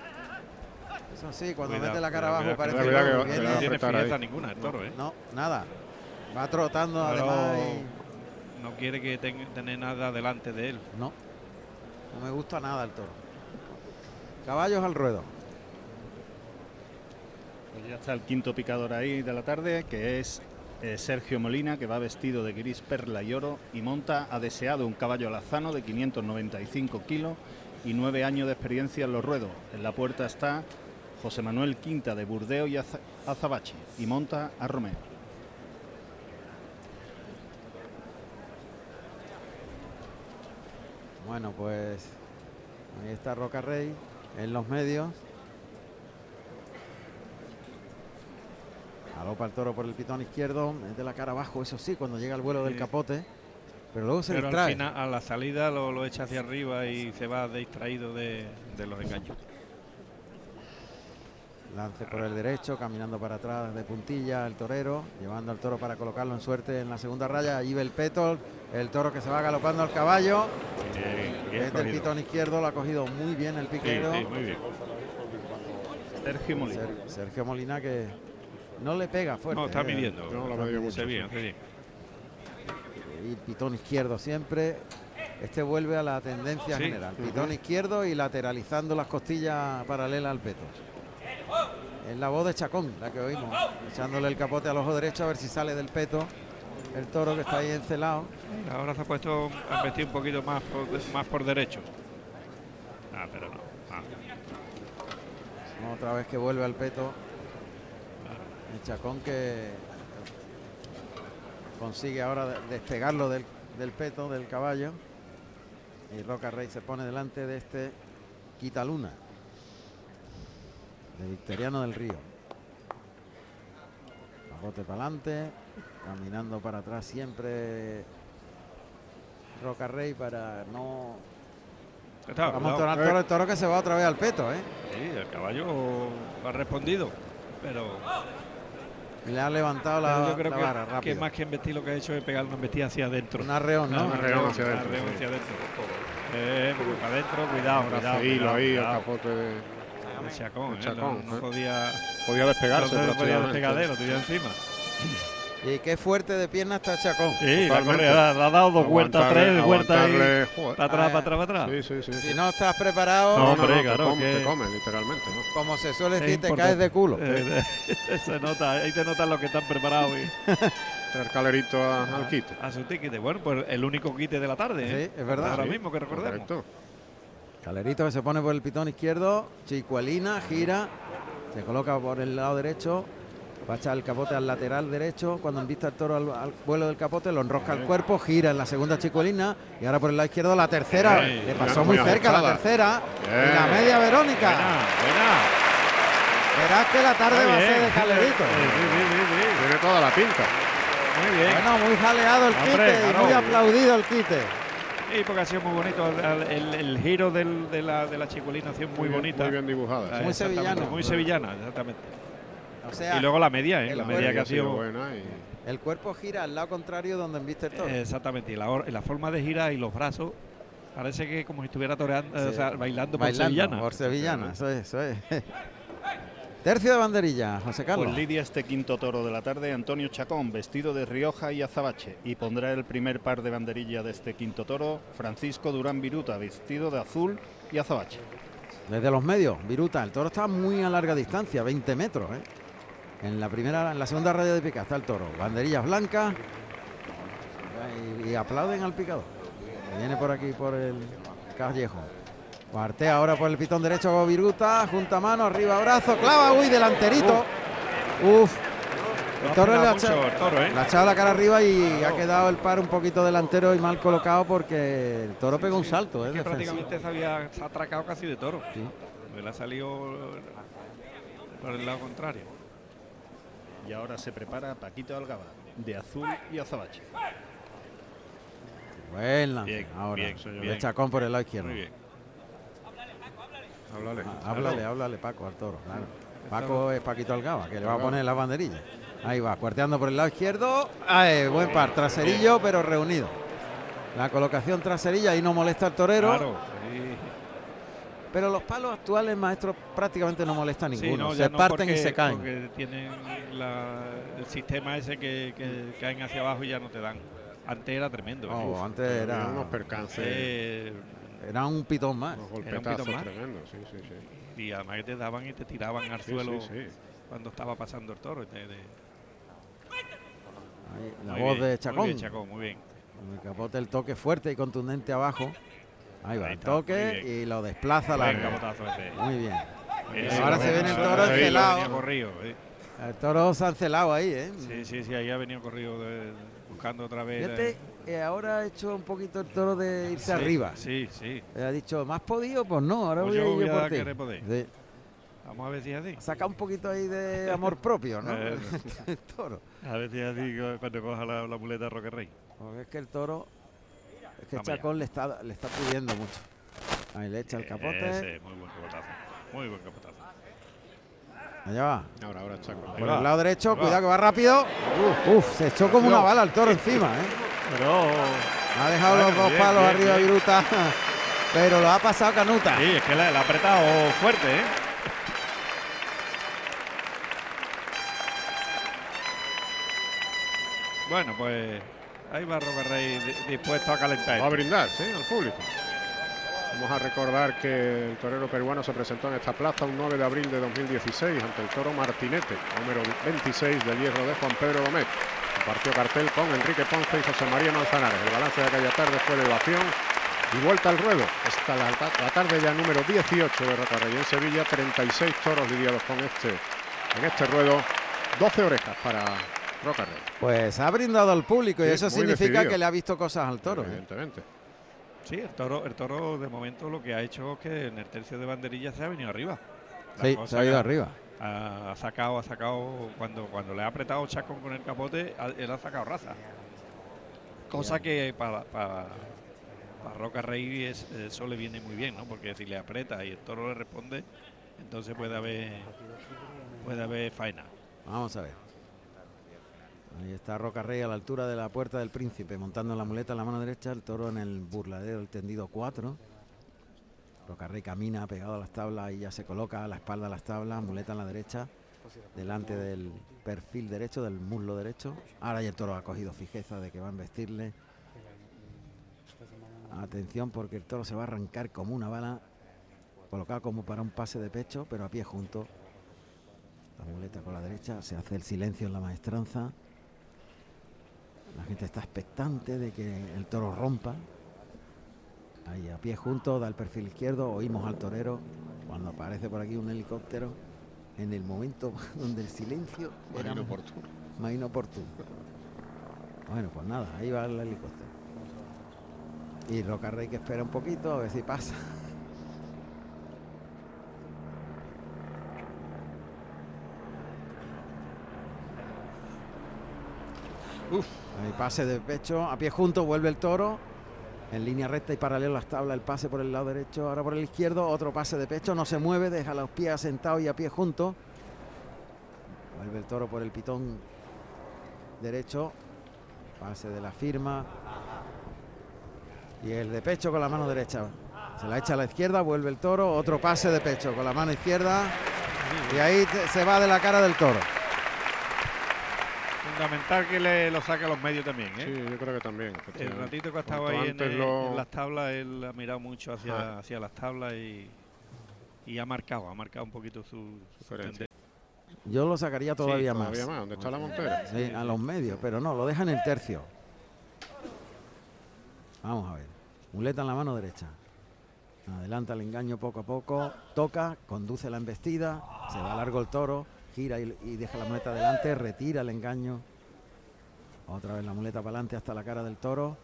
Eso sí, cuando Cuidado, mete la cara cuidado, abajo cuidado, parece que a tiene fijeza ninguna el toro, ¿eh? No, nada. Va trotando Pero además y no quiere que tenga tener nada delante de él. No, no me gusta nada el toro. Caballos al ruedo. Pues ya está el quinto picador ahí de la tarde, que es eh, Sergio Molina, que va vestido de gris, perla y oro y monta a deseado un caballo alazano de 595 kilos y nueve años de experiencia en los ruedos. En la puerta está José Manuel Quinta de Burdeo y Aza- Azabache y monta a Romeo. Bueno, pues ahí está Roca Rey en los medios. Alopa el toro por el pitón izquierdo, mete la cara abajo, eso sí, cuando llega el vuelo del capote. Pero luego se Pero al distrae. final, a la salida lo, lo echa hacia arriba y se va distraído de, de los engaños. Lance por el derecho, caminando para atrás de puntilla el torero, llevando al toro para colocarlo en suerte en la segunda raya. Allí ve el peto, el toro que se va galopando al caballo. Bien, cogido. pitón izquierdo, lo ha cogido muy bien el piquero. sí, muy bien. Sergio Molina. Ser- Sergio Molina que no le pega fuerte. No, está eh. midiendo. No, lo Está medio midiendo. mucho, Hace bien. Y pitón izquierdo siempre. Este vuelve a la tendencia Sí. general. Pitón izquierdo y lateralizando las costillas paralelas al peto. Es la voz de Chacón, la que oímos. Echándole el capote al ojo derecho a ver si sale del peto. El toro que está ahí encelado. Ahora se ha puesto a vestir un poquito más por, más por derecho. Ah, pero no. Ah, Otra vez que vuelve al peto. El Chacón que consigue ahora de- despegarlo del, del peto del caballo. Y Roca Rey se pone delante de este Quitaluna. De Victoriano del Río. Capote para adelante. Caminando para atrás siempre Roca Rey para no Está, toro, el toro que se va otra vez al peto, ¿eh? Sí, el caballo ha respondido. Pero, Y le ha levantado la, yo creo la que, vara que rápido. más que embestir lo que ha hecho es pegar una embestida hacia adentro. Un arreón, ¿no? Un Un arreón hacia adentro, hacia. Eh, porque para adentro, cuidado, Un cuidado. cuidado, ahí, el cuidado. capote de... El chacón, El eh, chacón, no, no podía, Podía despegarse no podía prácticamente. despegar de él, lo tenía encima. [CLEARS THROAT] Y qué fuerte de pierna está Chacón. Sí, la correa le ha dado dos vueltas, tres vueltas ahí. Para atrás, Ah, para atrás, para atrás. Sí, sí, sí. sí. Si no estás preparado, No, hombre, te claro, come, que- te come, literalmente, ¿no? como se suele decir, te caes de culo. Eh, [LAUGHS] se nota, ahí te notan los que están preparados y [LAUGHS] Traer calerito a- al quite. a su tiquete. Bueno, pues el único quite de la tarde. ¿eh? Sí, es verdad. Ahora Sí, mismo que recordemos. Correcto. Calerito que se pone por el pitón izquierdo, Chicuelina, gira, se coloca por el lado derecho, va a echar el capote al lateral derecho, cuando invista el toro al, al vuelo del capote, lo enrosca el cuerpo, gira en la segunda Chicuelina y ahora por el lado izquierdo la tercera, le pasó muy muy cerca la tercera, y la media Verónica. Buena, buena. Verás que la tarde Muy va a ser de Calerito. Sí, sí, sí, Tiene toda la pinta. Muy bien. Bueno, muy jaleado el Hombre, quite y muy aplaudido el quite. Sí, porque ha sido muy bonito. El, el- el giro del- de, la, de la chicuelina ha sido muy, bien- bonita. Muy bien dibujada. Muy sevillano. Muy sevillana, exactamente. O sea, y luego la media, ¿eh? el la media que ha sido buena y El cuerpo gira al lado contrario donde embiste el toro. Exactamente, y la, la forma de girar y los brazos parece que como si estuviera toreando, o sea, bailando por Bailando, sevillana. Por sevillana, eso es, eso es. [LAUGHS] Tercio de banderilla, José Carlos. Pues lidia este quinto toro de la tarde Antonio Chacón, vestido de Rioja y azabache. Y pondrá el primer par de banderilla de este quinto toro Francisco Durán Viruta, vestido de azul y azabache. Desde los medios, Viruta, el toro está muy a larga distancia, 20 metros. ¿eh? En la primera, en la segunda raya de pica está el toro. Banderillas blancas. Y, y aplauden al picador. Que viene por aquí por el callejo. Cuartea ahora por el pitón derecho Viruta. Junta mano, arriba brazo, clava, uy, delanterito. Uf. El toro le ha mucho echado- el toro, ¿eh? le ha echado la cara arriba y ha quedado el par un poquito delantero y mal colocado porque el toro pega un salto. ¿eh? que defensivo. prácticamente se había atracado casi de toro. Sí. Le ha salido por el lado contrario. Y ahora se prepara Paquito Algaba, de azul y azabache. Buen lance. Bien, Ahora, bien, de bien. Chacón por el lado izquierdo. Muy bien. háblale. Ah, háblale, háblale, Paco, al toro. claro. Paco es Paquito Algaba, que le va a poner las banderillas. Ahí va, cuarteando por el lado izquierdo. Ay, buen par, traserillo, pero reunido. La colocación traserilla, ahí no molesta al torero. Claro, sí. Pero los palos actuales, maestros, prácticamente no molesta a Sí, ninguno. no, se no parten y porque- se caen. Porque tienen la- el sistema ese que, que caen hacia abajo y ya no te dan. Antes era tremendo. Uf. antes era, Había unos percances, Eh, era un pitón más. unos Era un golpetazos pito más. tremendos, sí, sí, sí. y además que te daban y te tiraban al Sí, suelo sí, sí. cuando estaba pasando el toro. Te- te- Ahí, la muy voz bien, de Muy Chacón. bien, Chacón, muy bien. Con el capote el toque fuerte y contundente abajo. Ahí va el toque y lo desplaza capotazo ese. Muy bien. Ahora se viene el toro encelado. eh. El toro se ha encelado ahí, ¿eh? Sí, sí, sí, ahí ha venido corrido de- buscando otra vez. Fíjate, eh, ahora ha hecho un poquito el toro de irse sí, arriba. Sí, sí. Eh, Ha dicho, ¿más podido? Pues no, ahora Pues voy a yo ir a por ti. Sí. Vamos a ver si es así. Saca un poquito ahí de amor propio, ¿no? [LAUGHS] Eh, [LAUGHS] el toro. A ver si es así cu- cuando coja la, la muleta Roque Rey. Porque es que el toro, es que Vamos. Chacón le está, le está pidiendo mucho. Ahí le echa el capote. Ese, muy buen capotazo. Muy buen capotazo. Allá va. Ahora, ahora Ahí Por el lado derecho, Ahí va. cuidado que va rápido. Uf, se echó como una bala el toro encima, ¿eh? Pero. Ha dejado Bueno, los dos bien, palos bien, arriba bien. Viruta. [LAUGHS] Pero lo ha pasado Canuta. Sí, es que le, le ha apretado fuerte, ¿eh? Bueno, pues ahí va Roque Rey di- dispuesto a calentar. Va a brindar, sí, al público. Vamos a recordar que el torero peruano se presentó en esta plaza un 9 de abril de 2016 ante el toro Martinete, número 26 del hierro de Juan Pedro Domecq. Compartió cartel con Enrique Ponce y José María Manzanares. El balance de aquella tarde fue de ovación y vuelta al ruedo. Esta la, la tarde ya número 18 de Roca Rey en Sevilla, 36 toros lidiados con este, en este ruedo, 12 orejas para Roca Rey. Pues ha brindado al público y eso significa decidido. que le ha visto cosas al toro. ¿eh? Evidentemente. Sí, el toro, el toro de momento lo que ha hecho es que en el tercio de banderilla se ha venido arriba. La Sí, se ha ido arriba. Ha, ha sacado, ha sacado, cuando, cuando le ha apretado Chacón con el capote, ha- él ha sacado raza. Cosa que para, para, para Roca Rey es- eso le viene muy bien, ¿no? Porque si le aprieta y el toro le responde, entonces puede haber, puede haber faena. Vamos a ver. Ahí está Roca Rey a la altura de la puerta del príncipe, montando la muleta en la mano derecha, el toro en el burladero, el tendido 4. Roca Rey camina pegado a las tablas y ya se coloca a la espalda a las tablas, muleta en la derecha, delante del perfil derecho, del muslo derecho. Ahora ya el toro ha cogido fijeza de que va a embestirle. Atención porque el toro se va a arrancar como una bala, colocado como para un pase de pecho, pero a pie junto. La muleta con la derecha, se hace el silencio en la maestranza. La gente está expectante de que el toro rompa. Ahí a pie junto, da el perfil izquierdo, oímos al torero cuando aparece por aquí un helicóptero en el momento [LAUGHS] donde el silencio Más era inoportuno. más inoportuno. Bueno, pues nada, ahí va el helicóptero. Y Roca Rey que espera un poquito a ver si pasa. Ahí pase de pecho, a pie junto, vuelve el toro. En línea recta y paralelo a las tablas, el pase por el lado derecho, ahora por el izquierdo, otro pase de pecho, no se mueve, deja los pies asentados y a pie juntos. Vuelve el toro por el pitón derecho. Pase de la firma. Y el de pecho con la mano derecha. Se la echa a la izquierda, vuelve el toro. Otro pase de pecho con la mano izquierda. Y ahí se va de la cara del toro. Fundamental que le lo saque a los medios también, ¿eh? Sí, yo creo que también. El ratito que ha estado Cuanto ahí en, antes el- lo- en las tablas, él ha mirado mucho hacia, Ah. hacia las tablas y, y ha marcado, ha marcado un poquito su, su. Yo lo sacaría todavía, todavía más. más. ¿Dónde está la montera? Sí, a los medios, pero no, lo deja en el tercio. Vamos a ver. Muleta en la mano derecha. Adelanta el engaño poco a poco. Toca, conduce la embestida. Se va largo el toro. Gira y, y deja la muleta adelante. Retira el engaño. Otra vez la muleta para adelante hasta la cara del toro.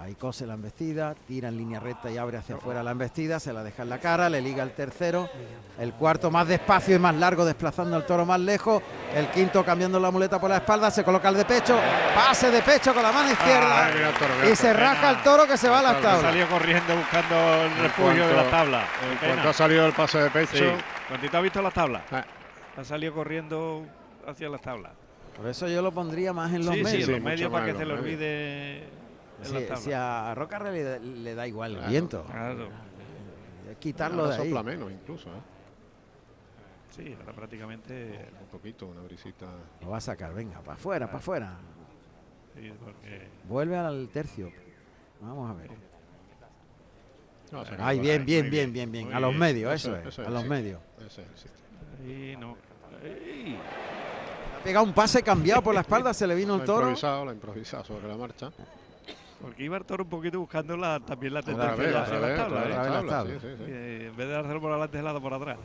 Ahí cose la embestida, tira en línea recta y abre hacia afuera la embestida, se la deja en la cara, le liga el tercero, el cuarto más despacio y más largo desplazando al toro más lejos, el quinto cambiando la muleta por la espalda, se coloca el de pecho, pase de pecho con la mano izquierda mira toro, mira y se toro. raja el toro que se va a las Ha tablas. salido corriendo buscando el refugio de las tablas. En pena. cuanto ha salido el pase de pecho, Sí, cuando has visto las tablas, Ah. Ha salido corriendo hacia las tablas. Por eso yo lo pondría más en los sí, medios. sí, en los medios para que se le olvide en Si, las tablas. si a Roca le, da- le da igual el viento, Claro, es quitarlo ahora de ahí. sopla menos incluso. ¿eh? sí, ahora prácticamente Un poquito, una brisita. Lo va a sacar, venga, para afuera, para afuera. sí, porque Vuelve al tercio. Vamos a ver. No, Ay, bien, bien, bien, bien, bien, A los medios, Eso eso, es, es, a es, los medios. Ese, sí. ahí no. Ha pegado un pase cambiado por la espalda, se le vino el ha toro. improvisado, lo ha improvisado sobre la marcha. Porque iba el toro un poquito buscando la, también la tendencia otra ¿eh? sí, sí, sí. Eh, en vez de hacerlo por adelante, es lado por atrás.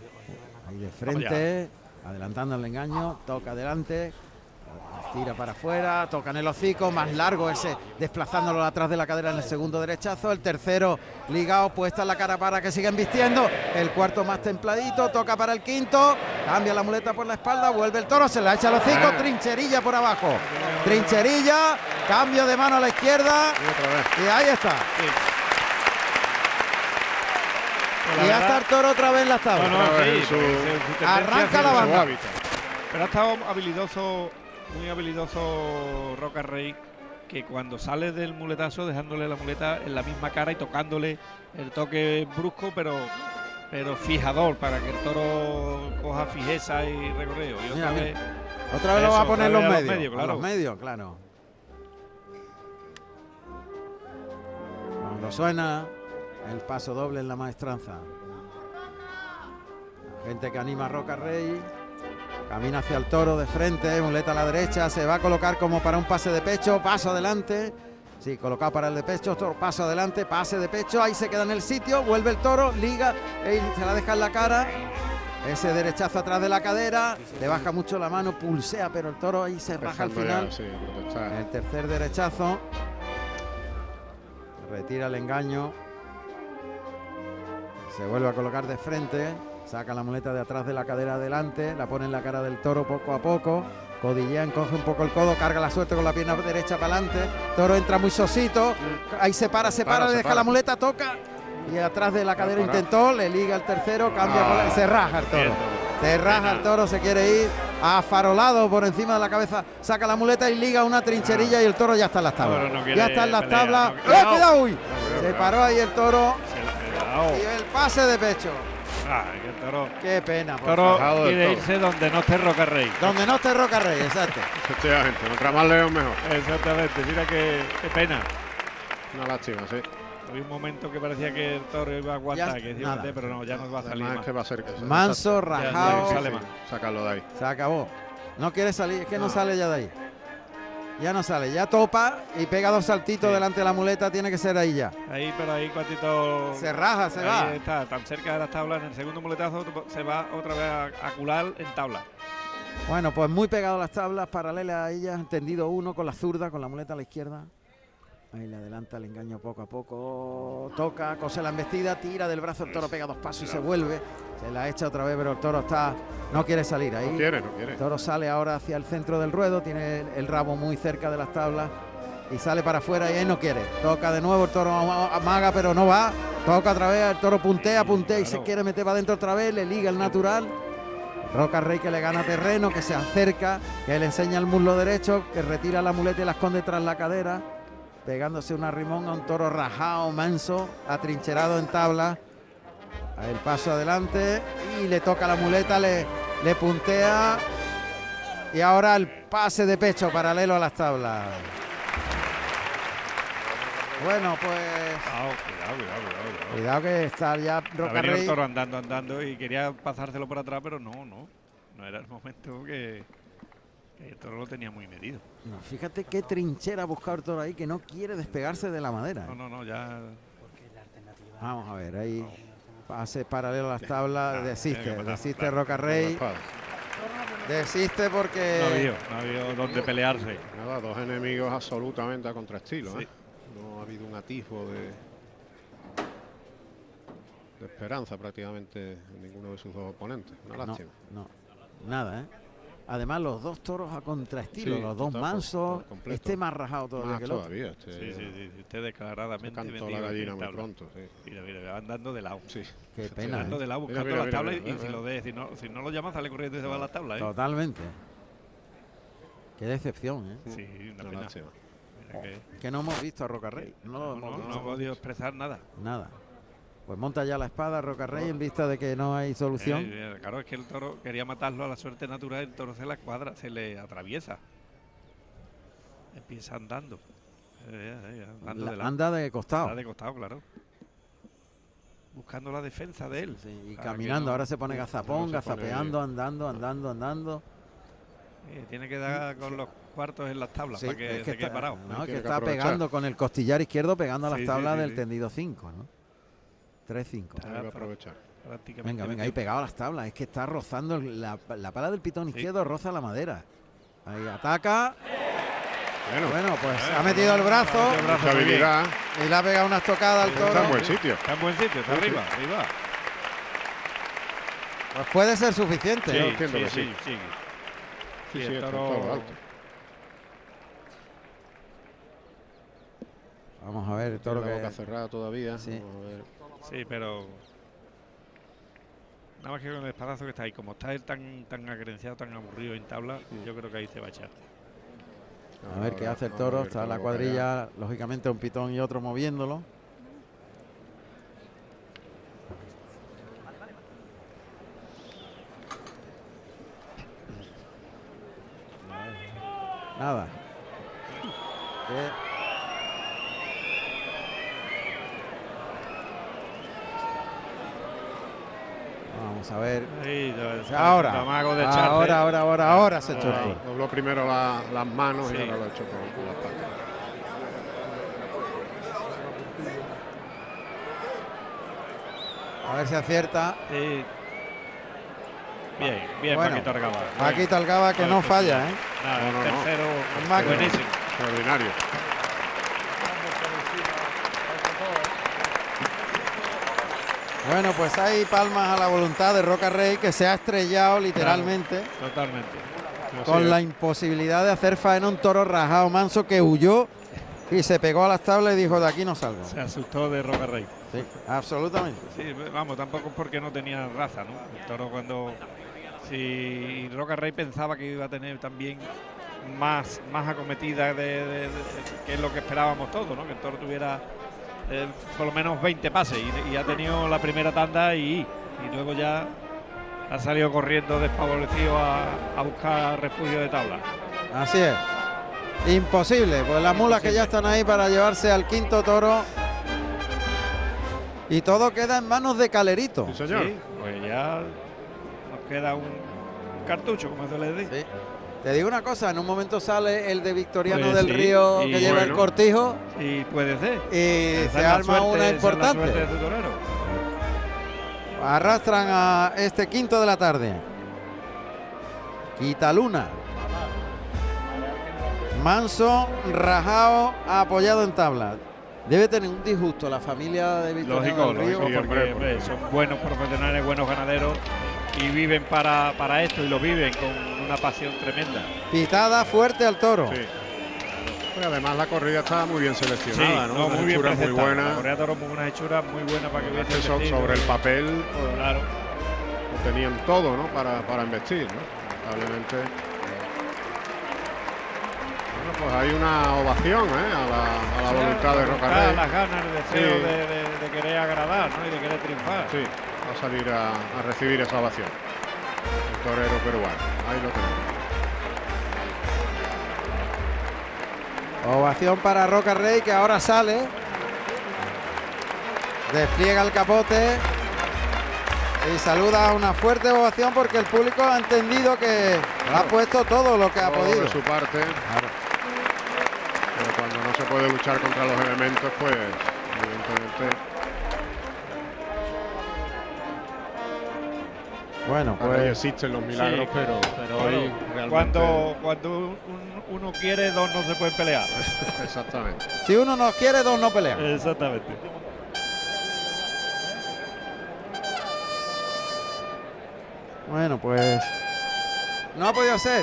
Ahí de frente, adelantando el engaño, toca adelante, tira para afuera, toca en el hocico, más largo ese, desplazándolo atrás de la cadera en el segundo derechazo, el tercero ligado, puesta en la cara para que sigan vistiendo, el cuarto más templadito, toca para el quinto, cambia la muleta por la espalda, vuelve el toro, se la echa al hocico, Eh. trincherilla por abajo, trincherilla, cambio de mano a la izquierda Y ahí está. Pues la Y ya está el toro otra vez en su tendencia Arranca la banda. Pero ha estado habilidoso, muy habilidoso Roca Rey, que cuando sale del muletazo, dejándole la muleta en la misma cara y tocándole el toque brusco, pero pero fijador, para que el toro coja fijeza y recorrido. Y otra Mira, vez, Otra vez lo va a poner los a medios. los medios, a claro. los medios, claro. Cuando suena el paso doble en la maestranza. La gente que anima a Roca Rey. Camina hacia el toro de frente, muleta a la derecha, se va a colocar como para un pase de pecho, paso adelante. Sí, colocado para el de pecho, toro, paso adelante, pase de pecho, ahí se queda en el sitio, vuelve el toro, liga, se la deja en la cara. Ese derechazo atrás de la cadera, le baja mucho la mano, pulsea, pero el toro ahí se raja al final. sí. El tercer derechazo. Retira el engaño. Se vuelve a colocar de frente. Saca la muleta de atrás de la cadera adelante. La pone en la cara del toro poco a poco. Codillea, encoge un poco el codo, carga la suerte con la pierna derecha para adelante. Toro entra muy sosito. Ahí se para, se para, para, le deja para. la muleta, toca. Y atrás de la cadera para. intentó, le liga el tercero, cambia Ah, se raja el toro. Se raja el toro, se quiere ir afarolado por encima de la cabeza, saca la muleta y liga una trincherilla y el toro ya está en las tablas. No ya está en las pelea, tablas. no- ¡Eh, cuidado! uy! Se paró ahí el toro y el pase de pecho. Ay, toro, Qué pena. por toro quiere irse donde no esté Roca Rey. Donde no esté Roca Rey, exacto. Efectivamente, contra más león mejor. Exactamente, mira qué, qué pena. Una lástima, sí. Había un momento que parecía que el toro iba a aguantar, que nada. decía, pero no, ya no va a salir Además, más. es que va a ser que se- Manso, rajado. no Sí. Sacarlo de ahí. Se acabó. No quiere salir, es que no, No. sale ya de ahí. Ya no sale, ya topa y pega dos saltitos Sí. delante de la muleta, tiene que ser ahí ya. Ahí, pero ahí cuantito. Se raja, se ahí va. está, tan cerca de las tablas. En el segundo muletazo se va otra vez a, a cular en tabla. Bueno, pues muy pegado a las tablas, paralelas a ellas, tendido uno con la zurda, con la muleta a la izquierda. Ahí le adelanta el engaño poco a poco. Toca, cose la embestida, tira del brazo el toro, pega dos pasos y se vuelve. Se la echa otra vez, pero el toro está. No quiere salir ahí. No quiere, no quiere. El toro sale ahora hacia el centro del ruedo, tiene el, el rabo muy cerca de las tablas y sale para afuera y él no quiere. Toca de nuevo, el toro ama- amaga, pero no va. Toca otra vez, el toro puntea, puntea y se quiere meter para adentro otra vez, le liga el natural. Roca Rey que le gana terreno, que se acerca, que le enseña el muslo derecho, que retira la muleta y la esconde tras la cadera, pegándose un arrimón a un toro rajado, manso, atrincherado en tabla. El paso adelante y le toca la muleta, le, le puntea. Y ahora el pase de pecho paralelo a las tablas. Bueno, pues Cuidado, cuidado, cuidado, cuidado, que está ya Roca venido el Rey. toro andando, andando y quería pasárselo por atrás, pero no, no. No era el momento que el toro lo tenía muy medido. No, fíjate qué trinchera ha buscado el toro ahí que no quiere despegarse de la madera. No, no, no, ya. Vamos a ver, ahí pase paralelo a las tablas, Ah, desiste, desiste claro. Roca Rey, desiste porque No había, no había donde pelearse. Nada, dos enemigos absolutamente a contraestilo. Sí. ¿eh? No ha habido un atisbo de, de esperanza prácticamente en ninguno de sus dos oponentes. Una no, lástima. no, nada, ¿eh? Además los dos toros a contraestilo, Sí, los dos mansos, este más rajado todavía Más que el otro. todavía. Este, Sí, sí, sí. Usted declaradamente cantó metido la gallina muy pronto. Sí. Mira, mira, va andando de lado. Sí. Qué pena, Andando ¿eh? de lado, buscando mira, las mira, y mira. si lo, de, si, no, si no lo llama sale corriendo y se va a la tabla. ¿eh? Totalmente. Qué decepción, ¿eh? Sí, una Una pena. que- Que no hemos visto a Roca Rey. No, lo No, hemos no, no podido expresar nada. Nada. Pues monta ya la espada Roca Rey en vista de que no hay solución. Eh, eh, claro, es que el toro quería matarlo a la suerte natural, el toro se la cuadra, se le atraviesa. Empieza andando. Eh, eh, andando La- de anda de costado. Anda de costado, claro. Buscando la defensa de él. Sí, y caminando, no- ahora se pone gazapón, no se pone- gazapeando, andando, andando, andando. eh, tiene que dar con los cuartos en las tablas Sí, para que, es se que quede está, parado. no, que que está aprovechar. pegando con el costillar izquierdo, pegando a las Sí, sí, tablas sí, del sí. tendido 5, ¿no? 3-5. Está Hay que pra- aprovechar. prácticamente Venga, venga, ahí pegado a las tablas. Es que está rozando la, la pala del pitón Sí. izquierdo, roza la madera. Ahí ataca. Bueno, Bueno, pues Eh, ha metido el brazo el y le ha pegado unas tocadas al Está en toro. buen sitio. Está en buen sitio, está Sí, sí. arriba, arriba. Pues puede ser suficiente. Yo entiendo que sí. sí. Sí, Sí, el toro- alto. Vamos a ver, el Tiene toro la boca que. cerrada todavía. Sí. Vamos a ver. Sí, pero. Nada más que con el espadazo que está ahí, como está él tan, tan agrenciado, tan aburrido en tabla, yo creo que ahí se va a echar. A ver qué hace el toro. Está la lo cuadrilla, lógicamente un pitón y otro moviéndolo. Nada. [LAUGHS] Vamos a ver. Ahora, ahora, ahora, ahora, ahora se echó el Ahí. Dobló primero la- las manos Sí. y ahora lo ha hecho con, con las patas. A ver si acierta. Sí. Bien, bien, Bueno, Paquito Argaba. Paquito Algaba que no falla, ¿eh? Nada, No, no, no. tercero, máquina. buenísimo. Extraordinario. Bueno, pues hay palmas a la voluntad de Roca Rey que se ha estrellado literalmente Totalmente. Así con es. la imposibilidad de hacer faena un toro rajado manso que huyó y se pegó a las tablas y dijo de aquí no salgo. Se asustó de Roca Rey. Sí, absolutamente. Sí, vamos, tampoco es porque no tenía raza, ¿no? El toro cuando... Si Roca Rey pensaba que iba a tener también más, más acometida de, de- de- que es lo que esperábamos todos, ¿no? Que el toro tuviera eh, por lo menos 20 pases y, y ha tenido la primera tanda y, y luego ya ha salido corriendo desfavorecido a, a buscar refugio de tabla. Así es. Imposible, pues las mulas que ya están ahí para llevarse al quinto toro. Y todo queda en manos de Calerito. Sí, señor. Sí, pues ya nos queda un cartucho, como se le dice. Sí. Te digo una cosa, en un momento sale el de Victoriano Pues del sí, Río que lleva el cortijo Y puede ser. y se arma suerte- una importante. de. Arrastran a este quinto de la tarde. Quitaluna. Manso, rajado, apoyado en tabla. Debe tener un disgusto la familia de Victoriano Lógico, del Río. lógico, Sí, porque hombre, hombre, porque- son buenos profesionales, buenos ganaderos y viven para, para esto y lo viven con una pasión tremenda. Pitada fuerte al toro. Sí. Pero además la corrida estaba muy bien Sí, seleccionada, ¿no? muy bien muy buena. La Toro buenas hechuras, muy buena para que Es hubiese so- sobre el papel, pues, Claro, tenían todo ¿no? para, para investir. ¿no? Lamentablemente. Bueno, pues hay una ovación ¿eh? a, la, a la voluntad de Roca Rey. las ganas, el deseo Sí. de, de- de querer agradar ¿no? y de querer triunfar. Sí, va a salir a, a recibir esa ovación. El torero peruano. Ahí lo tenemos. Ovación para Roca Rey que ahora sale. Despliega el capote. Y saluda una fuerte ovación porque el público ha entendido que ha puesto todo lo que ha podido. de su parte. Pero cuando no se puede luchar contra los elementos, pues evidentemente Bueno, Ahora pues existen los milagros, Sí, pero, hoy realmente... cuando, cuando un- uno quiere, dos no se pueden pelear. [LAUGHS] Exactamente. si uno no quiere, dos no pelean. Exactamente. Bueno, pues no ha podido ser.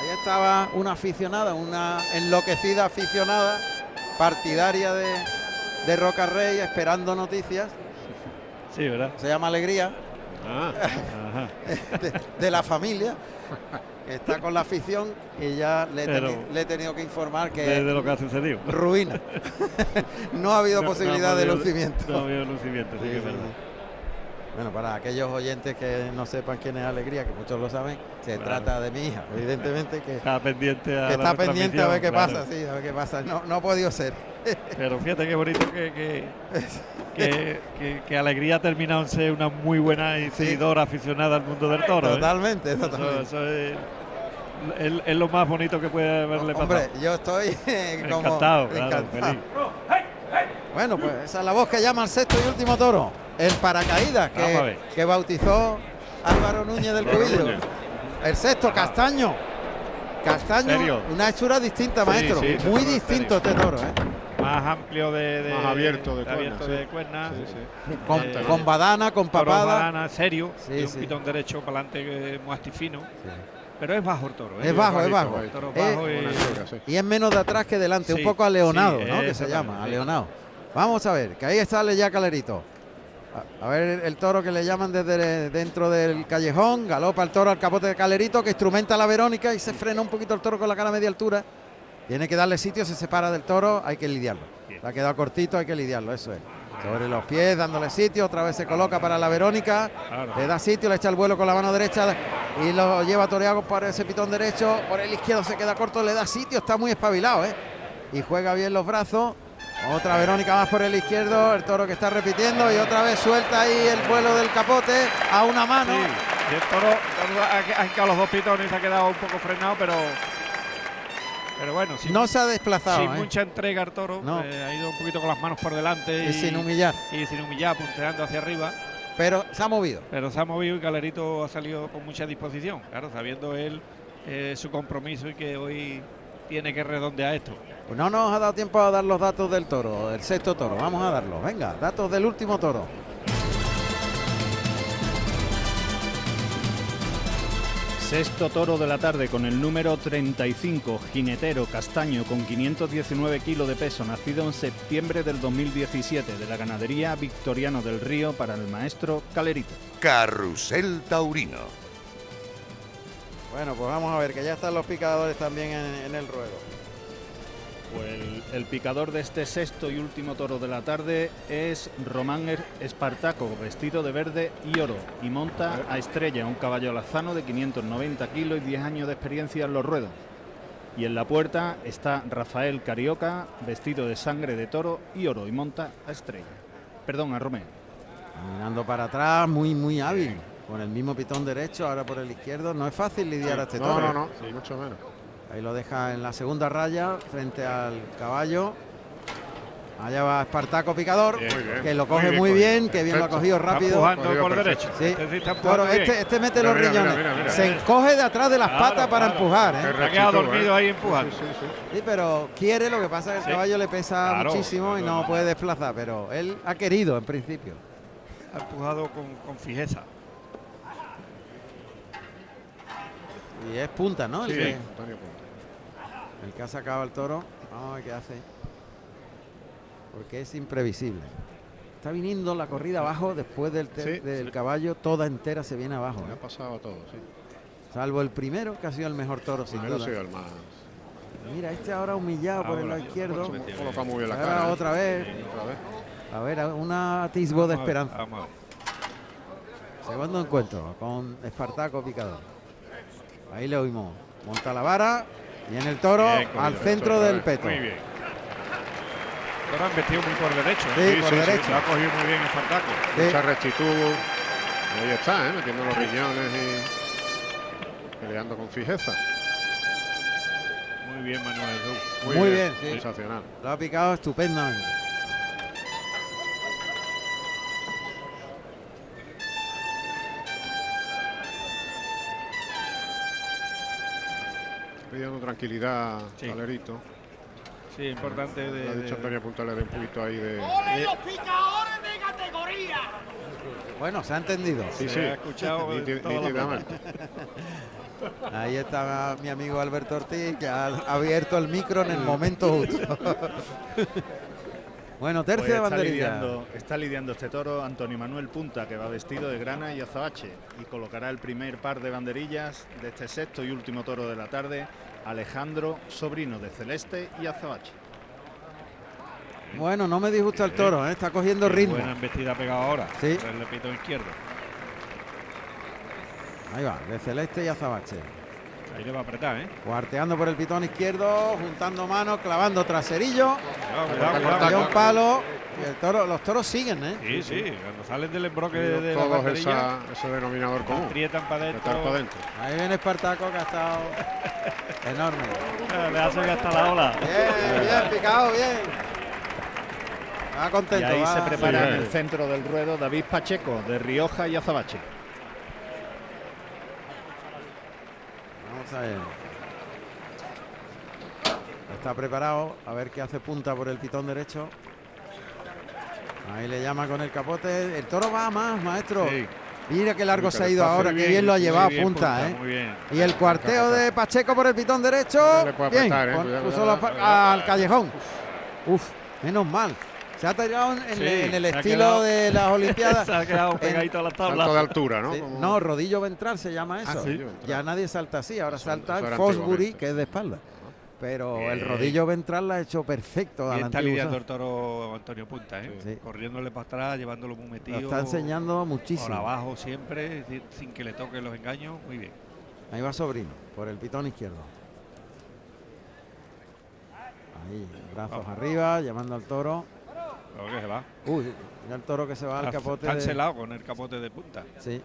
Ahí estaba una aficionada, una enloquecida aficionada, partidaria de, de Roca Rey, esperando noticias. Sí, ¿verdad? Se llama Alegría, Ah, Ajá. [LAUGHS] de, de la familia. que Está con la afición y ya le he, Pero- teni- le he tenido que informar que De, de lo que ha sucedido. ruina. [LAUGHS] no ha habido No- no ha posibilidad de lucimiento. No ha habido lucimiento, sí, Sí, que es sí, verdad. sí. Bueno, para aquellos oyentes que no sepan quién es Alegría, que muchos lo saben, se Claro. trata de mi hija, evidentemente que, Está pendiente a que está pendiente a ver qué pasa, sí, a ver qué pasa. No, no ha podido ser. Pero fíjate qué bonito que, que, que, que- que Alegría ha terminado en ser una muy buena y seguidora aficionada al mundo del toro. ¿eh? Totalmente, Eso, totalmente. eso es, es- es lo más bonito que puede haberle pasado. Hombre, yo estoy [LAUGHS] como encantado, claro, encantado. feliz. Bueno, pues esa es la voz que llama al sexto y último toro. El paracaídas que, que bautizó Álvaro Núñez del Cubillo. El sexto, Castaño. Castaño, una hechura distinta, maestro. sí, Muy distinto este toro, ¿eh? Más amplio de, de- Más abierto de abierto de. Sí, sí. Con, Eh, con badana, con papada. badana, serio, Sí, y un sí. pitón derecho para adelante muy astifino. Pero es bajo el toro. ¿eh? Es bajo, es bajo. bajito. Toro Eh, bajo y- es menos de atrás que delante, un poco aleonado, sí, ¿no? Que se llama, aleonado. Vamos a ver, que ahí sale ya Calerito. A, a ver el toro que le llaman desde dentro del callejón, galopa el toro al capote de Calerito, que instrumenta a la Verónica y se frena un poquito el toro con la cara a media altura. Tiene que darle sitio, se separa del toro, hay que lidiarlo. Le ha quedado cortito, hay que lidiarlo, eso es. Sobre los pies, dándole sitio, otra vez se coloca para la Verónica. Le da sitio, le echa el vuelo con la mano derecha y lo lleva toreado por ese pitón derecho. Por el izquierdo se queda corto, le da sitio, está muy espabilado, ¿eh? Y juega bien los brazos. Otra Verónica más por el izquierdo, el toro que está repitiendo y otra vez suelta ahí el vuelo del capote a una mano. Sí, y el toro, ha quedado los dos pitones, se ha quedado un poco frenado, pero pero bueno, sin, No se ha desplazado, sin ¿eh? mucha entrega el toro, No. eh, ha ido un poquito con las manos por delante y, y sin humillar. y sin humillar, punteando hacia arriba, Pero se ha movido. pero se ha movido y Galerito ha salido con mucha disposición, claro, sabiendo él eh, su compromiso y que hoy tiene que redondear esto. Pues no nos ha dado tiempo a dar los datos del toro, el sexto toro. Vamos a darlos. Venga, datos del último toro. Sexto toro de la tarde con el número 35, jinetero castaño con 519 kilos de peso, nacido en septiembre del 2017 de la ganadería Victoriano del Río para el maestro Calerito. Carrusel Taurino. Bueno, pues vamos a ver, que ya están los picadores también en, en el ruedo. Pues el, el picador de este sexto y último toro de la tarde es Román Er- Espartaco, vestido de verde y oro, y monta a Estrella, un caballo alazano de 590 kilos y 10 años de experiencia en los ruedos. Y en la puerta está Rafael Carioca, vestido de sangre de toro y oro, y monta a Estrella. Perdón, a Romeo. Mirando para atrás, muy, muy hábil. Con el mismo pitón derecho, ahora por el izquierdo. No es fácil lidiar a este No, toro. no, no, sí, mucho menos. Ahí lo deja en la segunda raya, frente al caballo. Allá va Espartaco Picador, Bien, que lo coge Muy muy bien, que bien lo ha cogido Está rápido. empujando Cogido por perfecto. derecho. Sí. Este está Claro, este, este mete Mira, los mira, riñones. mira, mira, Se mira. encoge de atrás de las Claro, patas para claro. empujar. ¿eh? Se ha quedado dormido ¿eh? ahí empujando. Sí, sí, sí. Sí, pero quiere, lo que pasa es que el Sí. caballo le pesa Claro, muchísimo y no puede desplazar, pero él ha querido en principio. Ha empujado con, con fijeza. Y es punta, ¿no? El, que, Antonio Punta. El que ha sacado el toro. Vamos a ver qué hace. Porque es imprevisible. está viniendo la corrida abajo después del, Sí, del sí. caballo, toda entera se viene abajo. ¿eh? ha pasado todo, sí. Salvo el primero, que ha sido el mejor toro, sin duda. el más. Mira, este ahora humillado por el lado izquierdo. Coloca muy bien la cara. ¿eh? otra vez. Otra vez. A ver, un atisbo de a ver, esperanza. a ver. Segundo encuentro con Espartaco Picador. Ahí le oímos. Monta la vara y en el toro Bien al centro del peto. Muy bien. Muy por derecho. Sí, por derecho. Lo ha cogido muy bien Espartaco. Sí. Mucha rectitud. Ahí está, ¿eh? metiendo los riñones y peleando con fijeza. Muy bien, Manuel Jesús. Muy bien, sí. Sensacional. Lo ha picado estupendamente. Pidiendo tranquilidad Sí. al. Sí, importante de. Le ha dicho de- Antonio un poquito ahí de. Bueno, se ha entendido. Sí, Se sí. ha escuchado. [LAUGHS] Ahí está mi amigo Alberto Ortiz, que ha abierto el micro en el momento [LAUGHS] justo. [LAUGHS] bueno, Pues tercia de está, banderilla. lidiando, está lidiando este toro Antonio Manuel Punta, que va vestido de grana y azabache y colocará el primer par de banderillas de este sexto y último toro de la tarde, Alejandro, sobrino de Celeste y azabache. Bueno, no me disgusta el toro, ¿eh? está cogiendo Qué ritmo. Buena embestida pegado ahora. Sí. El izquierdo. Ahí va, de Celeste y Azabache. Ahí le va a apretar, ¿eh? Cuarteando por el pitón izquierdo, juntando manos, clavando traserillo. Cuidado, cuidado, un palo. Y el toro, los toros siguen, ¿eh? Sí, sí, cuando salen del embroque de, de Todos esa, ese denominador común. aprietan para adentro. Ahí viene Espartaco que ha estado [LAUGHS] enorme. Le hace que hasta la ola. Bien, bien, picado, bien. Va Y contento. ahí va. se prepara Sí, en eh. el centro del ruedo David Pacheco, de Rioja y Azabache. Vamos a ver. Está preparado. A ver qué hace punta por el pitón derecho. Ahí le llama con el capote. El toro va más, maestro. Sí. Mira qué largo se ha ido ahora. Qué bien lo ha llevado bien, punta, ¿eh? Muy bien. Y el cuarteo de Pacheco por el pitón derecho. Le puede Bien, ¿eh? puso cuidado, cuidado. al callejón. Uf, menos mal. Se ha tirado en, el estilo quedado- de las Olimpiadas. [LAUGHS] Se ha quedado pegadito a la tabla. Salto de altura, ¿no? Sí, No, rodillo ventral se llama eso. sí. rodillo ventral. Ya nadie salta así, ahora Eso- salta eso Fosbury, que es de espalda. Pero el rodillo ventral lo ha hecho perfecto Y la está lidiando el toro Antonio Punta, ¿eh? Sí. Corriéndole para atrás, llevándolo muy Lo metido. está enseñando Por muchísimo. abajo siempre, sin, sin que le toquen los engaños. Muy bien. Ahí va Sobrino, por el pitón izquierdo. Ahí, brazos Vamos. arriba, llamando al toro. Uy, mira el toro que se va al capote. de- Cancelado con el capote de punta. Sí.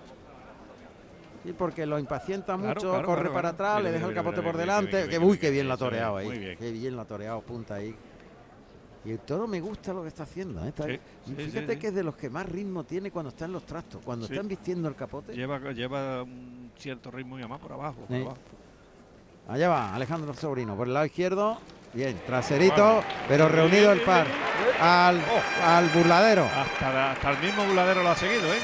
Sí, porque lo impacienta Claro, mucho, claro, corre claro, para atrás, Mira, le deja el capote mira, por delante. que uy, qué bien ha toreado ahí. bien. Qué bien lo ha toreado punta ahí. Y el toro me gusta lo que está haciendo. ¿eh? Está- Sí, fíjate sí, que es de los que más ritmo tiene cuando está en los trastos. Cuando están vistiendo el capote. Lleva, lleva un cierto ritmo y además por abajo. por abajo. Allá va Alejandro Sobrino por el lado izquierdo. Bien, traserito, pero reunido el par. Al, Oh. al burladero. Hasta, hasta el mismo buladero lo ha seguido, ¿eh?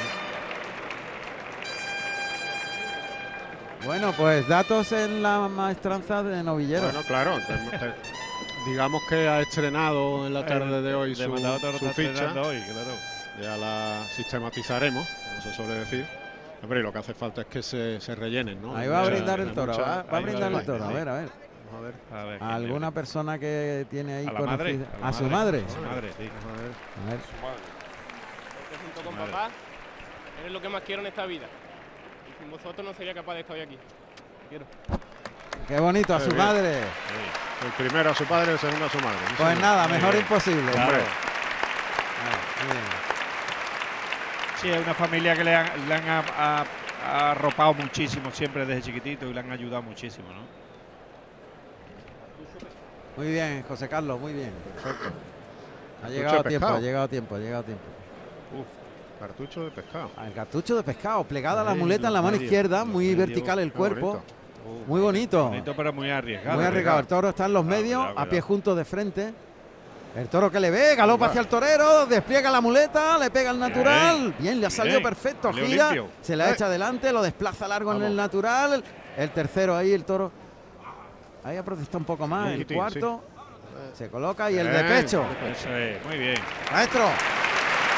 Bueno, pues datos en la maestranza de novillero. Bueno, claro. te- te- digamos que ha estrenado en la tarde de hoy su, su ficha. hoy, claro. Ya la sistematizaremos, como se suele decir. Hombre, y lo que hace falta es que se, se rellenen, ¿no? Ahí va a brindar el toro. Va, a brindar el toro. A ver, a ver. Vamos a ver. A ver, ¿quién ¿Alguna le- persona que tiene ahí a la madre, a, ¿A su madre? A su madre, sí. A ver. Porque junto con Madre. papá, eres lo que más quiero en esta vida. Y sin vosotros no sería capaz de estar hoy aquí. Te quiero. Qué bonito, a su bien. madre. El primero a su padre, el segundo a su madre. Sí, Pues señor. nada, mejor bien. imposible. Claro. Hombre. Sí, es una familia que le han, le han a- a- a arropado muchísimo siempre desde chiquitito y le han ayudado muchísimo, ¿no? Muy bien, José Carlos, muy bien. Perfecto. Ha llegado tiempo, ha llegado a tiempo, ha llegado a tiempo. cartucho de pescado. Ah, El cartucho de pescado, plegada la muleta en la mano izquierda, muy vertical el cuerpo. bonito. Muy bonito. Bonito, pero muy arriesgado. Muy arriesgado. El toro está en los Cuidado, medios, cuidado, a pie juntos de frente. El toro que le ve, galopa hacia el torero, despliega la muleta, le pega el natural. Bien, le ha salido bien. perfecto, gira, se la Eh. echa adelante, lo desplaza largo en el natural. El tercero ahí, el toro. Ahí ha protestado un poco más. Un El cuarto se coloca y el de pecho. Eso es, muy bien. Maestro,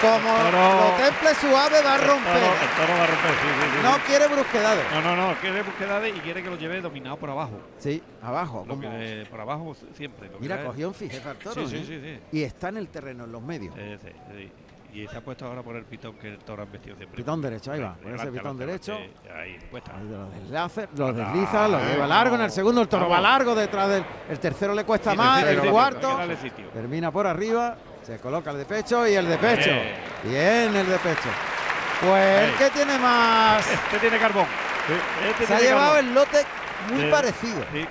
como toro- lo temple suave va a El romper. toro, el toro va a romper, sí, sí, sí, No quiere brusquedades. No, no, no, quiere brusquedades y quiere que lo lleve dominado por abajo. Sí, abajo. Lo como- que- por abajo siempre. lo Mira, cogió un fijeza al toro. Sí, sí, ¿eh? sí. Y está en el terreno, en los medios. Sí, sí, sí. Y se ha puesto ahora por el pitón que el toro ha vestido siempre. Pitón derecho, ahí va, por ese pitón adelante, derecho. adelante. Ahí, puesta. Ahí lo desliza, lo desliza, lo lleva largo en el segundo, el toro va largo detrás del. El tercero le cuesta Sí, más, el cuarto termina por arriba, se coloca el de pecho y el de pecho. Bien. Bien, el de pecho. Pues el Ahí. que tiene más. Este tiene carbón. Este Se ha llevado carbón. el lote muy parecido. sí.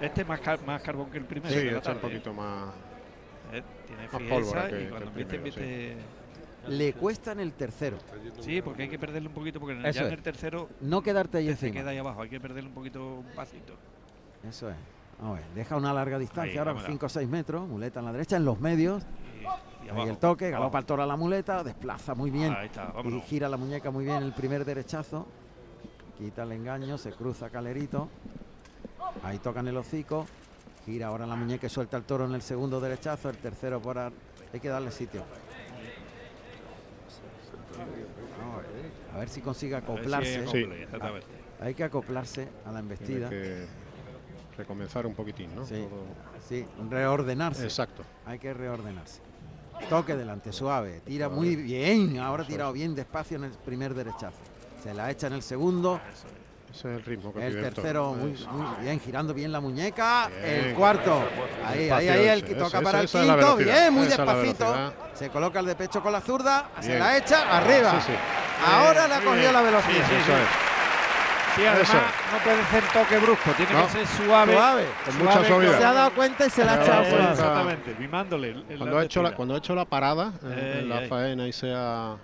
Este es más, car- más carbón que el primero. Sí, la echa un poquito más. Eh, Tiene más fijeza pólvora que- y que cuando sí. Le cuesta en el tercero. Sí, porque hay que perderle un poquito, porque Eso ya en el tercero No quedarte ahí te se queda ahí abajo, hay que perderle un poquito, un pasito. Eso es. Vamos a ver, deja una larga distancia Ahí, ahora, vámonos. 5 o 6 metros, muleta en la derecha, en los medios. Y, y Ahí abajo, el toque, galopa el toro a la muleta, desplaza muy bien. Ahí está, y gira la muñeca muy bien el primer derechazo. Quita el engaño, se cruza Calerito. Ahí tocan el hocico. Gira ahora la muñeca y suelta el toro en el segundo derechazo. El tercero por... ar- Hay que darle sitio. A ver, si consigue si acoplarse. exactamente. Hay que acoplarse a la Tiene embestida. que recomenzar un poquitín, ¿no? Sí. Sí, reordenarse. Exacto. Hay que reordenarse. Toque delante, suave. Tira muy bien. Ahora ha tirado bien despacio en el primer derechazo. Se la echa en el segundo. Ese es el ritmo que El el tercero muy, muy bien, girando bien la muñeca. El Bien. cuarto. Ahí, ahí, ahí, el ese, que ese, toca ese, para el esa es la quinto. Bien, muy esa la despacito. Se coloca el de pecho con la zurda. Se Bien. la echa arriba. Sí, sí. Ahora le ha Muy cogido bien. la velocidad. Sí, sí, Eso sí. es. Sí, además Eso. no puede ser toque brusco, tiene No. que ser suave. Suave. Con mucha suavidad. Se ha dado cuenta y se la ha Se ha echado suave. Exactamente, mimándole. el- el Cuando ha, hecho la, cuando ha hecho la parada en, en la faena y se ha,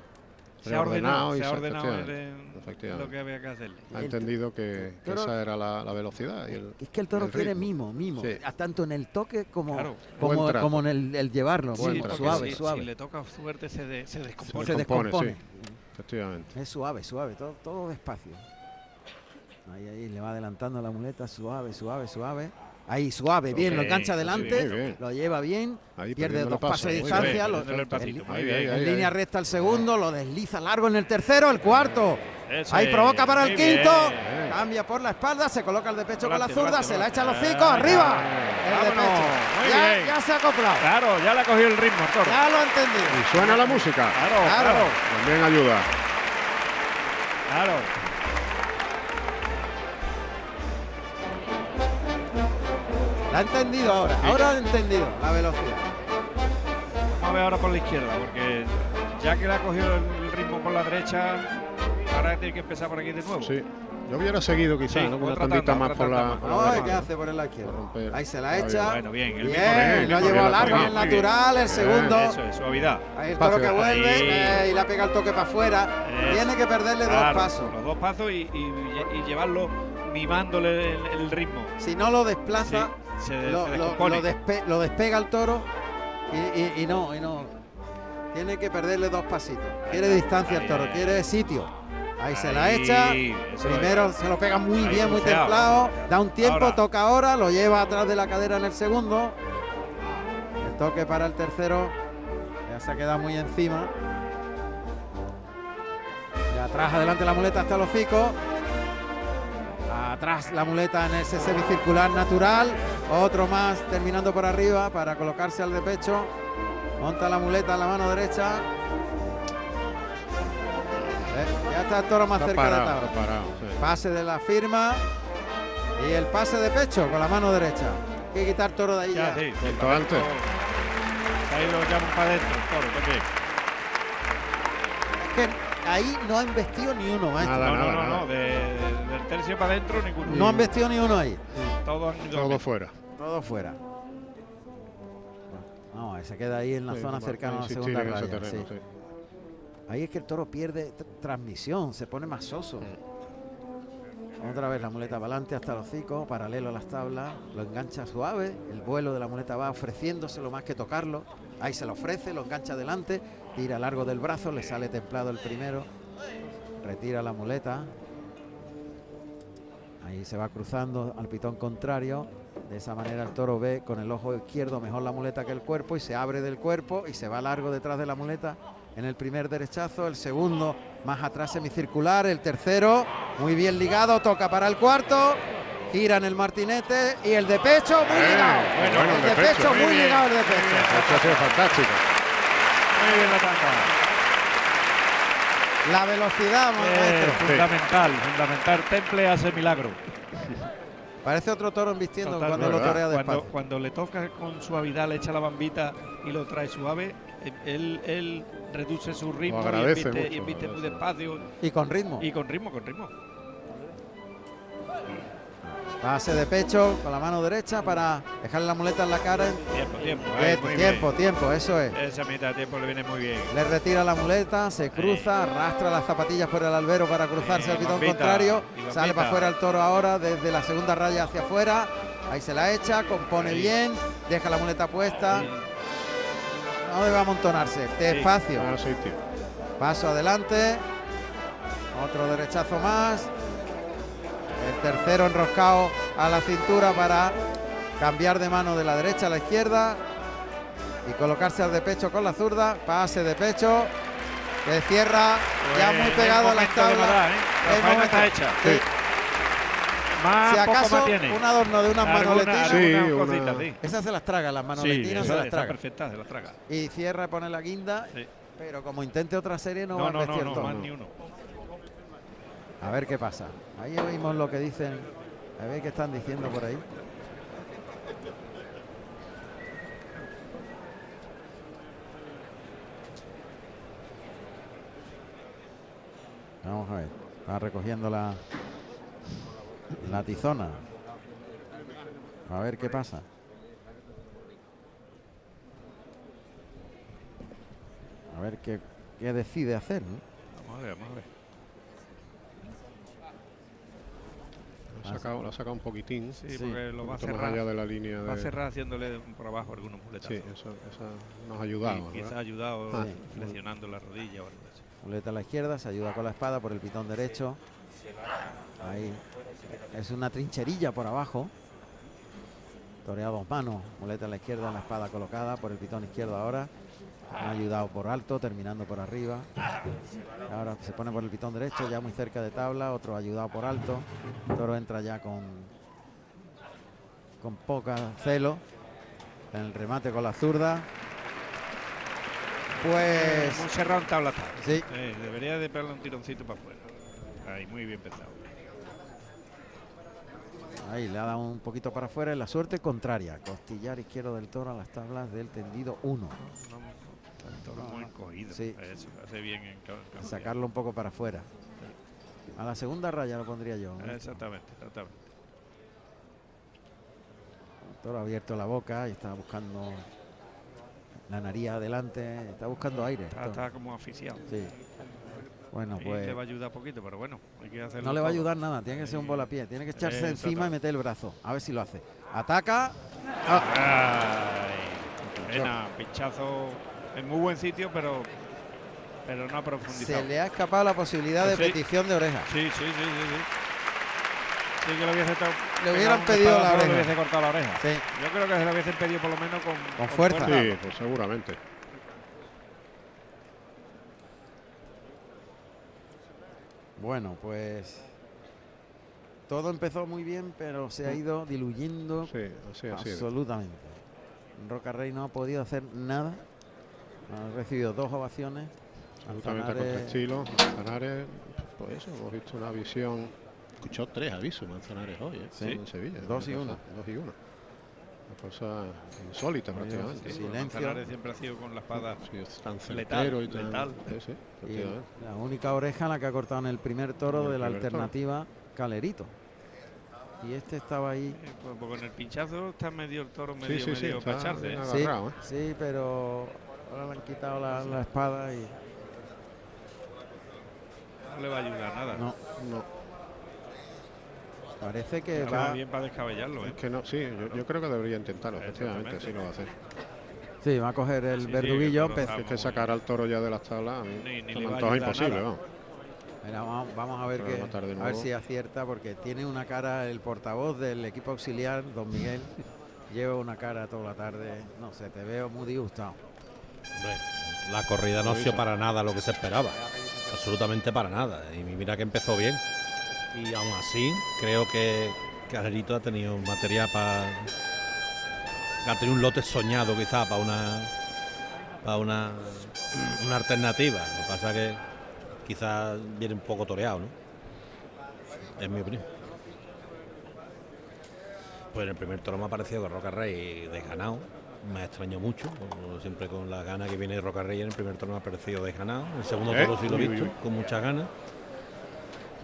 se ha ordenado, y se ha se- ordenado en- efectivamente, en efectivamente. lo que había que hacerle. ha entendido que, que toro- esa era la, la velocidad. Y el, Es que el toro el quiere mimo, mimo. Sí. a- Tanto en el toque como, Claro. como, en el, el llevarlo. Mimo, trato. suave, si, suave. Si le toca suerte se, de- se descompone. Se descompone, descompone. sí. Efectivamente. Es suave, suave, todo, todo despacio. Ahí, ahí, le va adelantando la muleta, suave, suave, suave. Ahí, suave, bien, lo engancha sí, adelante, bien. lo lleva bien, Ahí pierde dos pasos de distancia, bien, lo- perdiéndole el en- Ahí, línea recta el segundo, lo desliza largo en el tercero, el cuarto. Ahí provoca para el muy quinto, bien. cambia por la espalda, se coloca el de pecho con la zurda, se la echa al delante. hocico, Ahí arriba. El de pecho. Ya, se ha acoplado, Claro, ya le ha cogido el ritmo toro. ya lo ha entendido. Y suena la música. Claro, Claro. claro, También ayuda. claro. La ha entendido ahora, ahora ha entendido la velocidad. Vamos a ver ahora por la izquierda, porque ya que le ha cogido el ritmo por la derecha, ahora tiene que empezar por aquí de nuevo. Sí. Yo hubiera seguido quizás, Sí, ¿no? Una tandita más por la. por la Ay. ¿qué hace por el lado izquierdo? Por romper. Ahí se la echa. Bueno, bien, el Bien, mismo lo ha bien, llevado bien, largo, bien, el bien. natural, el Bien. segundo. Eso es, suavidad. Ahí el toro que vuelve eh, y le pega el toque para afuera. Tiene que perderle dos pasos. Los dos pasos y, y- y llevarlo mimándole el, el ritmo. Si no lo desplaza, Sí, se, lo, se lo- descompone. lo despe- lo despega el toro y, y- y no, y no. Tiene que perderle dos pasitos. Quiere distancia el toro, quiere sitio. Ahí, se la echa. Primero se lo pega muy Ahí bien, muy templado. Da un tiempo, Ahora. toca ahora, lo lleva atrás de la cadera en el segundo. El toque para el tercero. Ya se ha quedado muy encima. Y atrás, adelante la muleta hasta el hocico. Atrás la muleta en ese semicircular natural. Otro más terminando por arriba para colocarse al de pecho. Monta la muleta en la mano derecha. Está el toro más Está cerca parado, de tabla. está parado. sí. Pase de la firma y el pase de pecho con la mano derecha. Hay que quitar toro de ahí Ya, ya. sí, sí, Cuanto para antes. adentro. Ahí lo llaman para adentro, el toro también. Es que ahí no han vestido ni uno, maestro. Nada, No, no, nada, no, nada. no, de- de- del tercio para adentro ninguno. No han vestido ni uno ahí. Todos han ido Todo fuera. Todo fuera. Ver, se queda ahí en la Sí, zona cercana a la segunda raya. terreno, sí. sí. Ahí es que el toro pierde tr- transmisión, se pone más soso. Otra vez la muleta para adelante hasta el hocico, paralelo a las tablas, lo engancha suave, el vuelo de la muleta va ofreciéndose lo más que tocarlo, ahí se lo ofrece, lo engancha adelante, tira largo del brazo, le sale templado el primero, retira la muleta, ahí se va cruzando al pitón contrario, de esa manera el toro ve con el ojo izquierdo mejor la muleta que el cuerpo y se abre del cuerpo y se va largo detrás de la muleta en el primer derechazo, el segundo más atrás semicircular, el tercero muy bien ligado, toca para el cuarto, gira en el martinete y el de pecho muy Eh, ligado. bueno, el el de de pecho, pecho, muy bien. ligado el de pecho. Ha sido fantástico. Muy bien la tanda. La velocidad, Eh, fundamental, fundamental. Temple hace milagro. Parece otro toro embistiendo Total, cuando lo torea cuando, despacio. cuando le toca con suavidad, le echa la bambita y lo trae suave, eh, él, él reduce su ritmo y embiste, mucho, muy despacio. Y con ritmo. Y con ritmo, con ritmo. Pase de pecho con la mano derecha para dejarle la muleta en la cara. Tiempo, tiempo. Tiempo, tiempo, eso es. Esa mitad de tiempo le viene muy bien. Le retira la muleta, se cruza, arrastra las zapatillas por el albero para cruzarse al pitón contrario. Sale para afuera el toro ahora, desde la segunda raya hacia afuera. Ahí se la echa, compone Ahí. bien, deja la muleta puesta. No debe amontonarse, despacio. Sí. Paso adelante. Otro derechazo más. El tercero enroscado a la cintura para cambiar de mano de la derecha a la izquierda y colocarse al de pecho con la zurda. Pase de pecho. Que cierra ya Pues, muy pegado a el la momento de tabla. verdad, ¿eh? La faena está hecha. Sí. Más, Si poco acaso más tiene. un adorno de unas manoletinas. Sí, una- sí. Esas se las traga, las Sí, manoletinas esa- se las traga. perfecta, se las traga. Y cierra, pone la guinda. Sí. Pero como intente otra serie no, No, va no, a no, vestir no, todo. más ni uno. A ver qué pasa. Ahí oímos lo que dicen. A ver qué están diciendo por ahí. Vamos a ver. Está recogiendo la, la tizona. A ver qué pasa. A ver qué, qué decide hacer. ¿no? Vamos a ver, vamos a ver. Lo ha sacado, lo ha sacado un poquitín. Sí, Sí. porque lo va a más cerrar. allá de la línea Va a cerrar haciéndole por abajo algunos muletazos. Sí, eso, eso nos ha ayudado. Quizá ha ayudado Ah. flexionando la rodilla o algo así. Muleta a la izquierda, se ayuda con la espada por el pitón derecho. Ahí es una trincherilla por abajo. Torea dos manos, muleta a la izquierda, la espada colocada por el pitón izquierdo ahora. Ha ayudado por alto, terminando por arriba. Ahora se pone por el pitón derecho, ya muy cerca de tabla, otro ayudado por alto. Toro entra ya con, con poca celo. En el remate con la zurda. Pues Muy cerrado en tabla. Sí. Eh, debería de pegarle un tironcito para afuera. Ahí, muy bien pensado. Ahí le ha dado un poquito para afuera y la suerte contraria. Costillar izquierdo del toro a las tablas del tendido 1. No, no, el toro muy encogido. Sí. Eso, hace bien en. Sacarlo un poco para afuera. A la segunda raya lo pondría yo. ¿no? Exactamente, exactamente. El toro ha abierto la boca y está buscando la nariz adelante. Está buscando aire. Está, como asfixiado. Sí. Bueno, Y pues le va a ayudar poquito, pero bueno, hay que hacerlo no le va a ayudar nada. Tiene que ser un volapié. Tiene que echarse Eh, encima y meter el brazo. A ver si lo hace. Ataca. Ay, pena, pinchazo en muy buen sitio, pero pero no ha profundizado. Se le ha escapado la posibilidad de Sí. petición de oreja. Sí, sí, sí, sí, sí. Sí que le hubiese estado- Le hubieran pedido la oreja. Le hubiese cortado la oreja. Sí. Yo creo que se lo hubiesen pedido por lo menos con, Con fuerza. Sí, pues seguramente. Bueno, pues todo empezó muy bien, pero se ha ido diluyendo Sí, absolutamente. Roca Rey no ha podido hacer nada. Ha recibido dos ovaciones. Absolutamente Manzanares- contra estilo. Manzanares, pues eso, hemos visto una visión. Escuchó tres avisos Manzanares hoy, ¿eh? Sí, en Sevilla. dos y cosa- uno. Dos y uno. Cosa insólita Oye, prácticamente. sí, Silencio. Siempre ha sido con la espada Sí, es tan letal, y tan. letal. Sí, sí, Y efectivamente. la única oreja la que ha cortado en el primer toro el de la toro. alternativa Calerito. Y este estaba ahí. Eh, pues, porque en el pinchazo está medio el toro, Sí, medio, sí, sí, medio para echarse, ¿eh? agarrado, ¿eh? sí, pero ahora le han quitado la, la espada y No le va a ayudar nada. no. No, Parece que va. bien para descabellarlo, ¿eh? es que no, sí, yo, yo creo que debería intentarlo, efectivamente, sí lo va a hacer. Sí, va a coger el Sí, sí, verduguillo. Es que muy- sacar al toro ya de las tablas, Ni- ni le va a imposible, nada. vamos. Mira, vamos, vamos a ver a que, a ver si acierta porque tiene una cara el portavoz del equipo auxiliar, don Miguel, lleva una cara toda la tarde. No sé, te veo muy disgustado. Hombre, la corrida no ha sido para nada lo que se esperaba. Absolutamente para nada. Y mira que empezó bien. Y aún así, creo que Calerito ha tenido material para. Ha tenido un lote soñado quizá para una. Para una. Una alternativa. Lo que pasa que quizás viene un poco toreado, ¿no? Es mi opinión. Pues en el primer toro me ha parecido que Roca Rey desganado. Me extrañó mucho, siempre con la gana que viene Roca Rey en el primer toro me ha parecido desganado. En el segundo ¿Eh? toro sí lo he visto, con muchas ganas.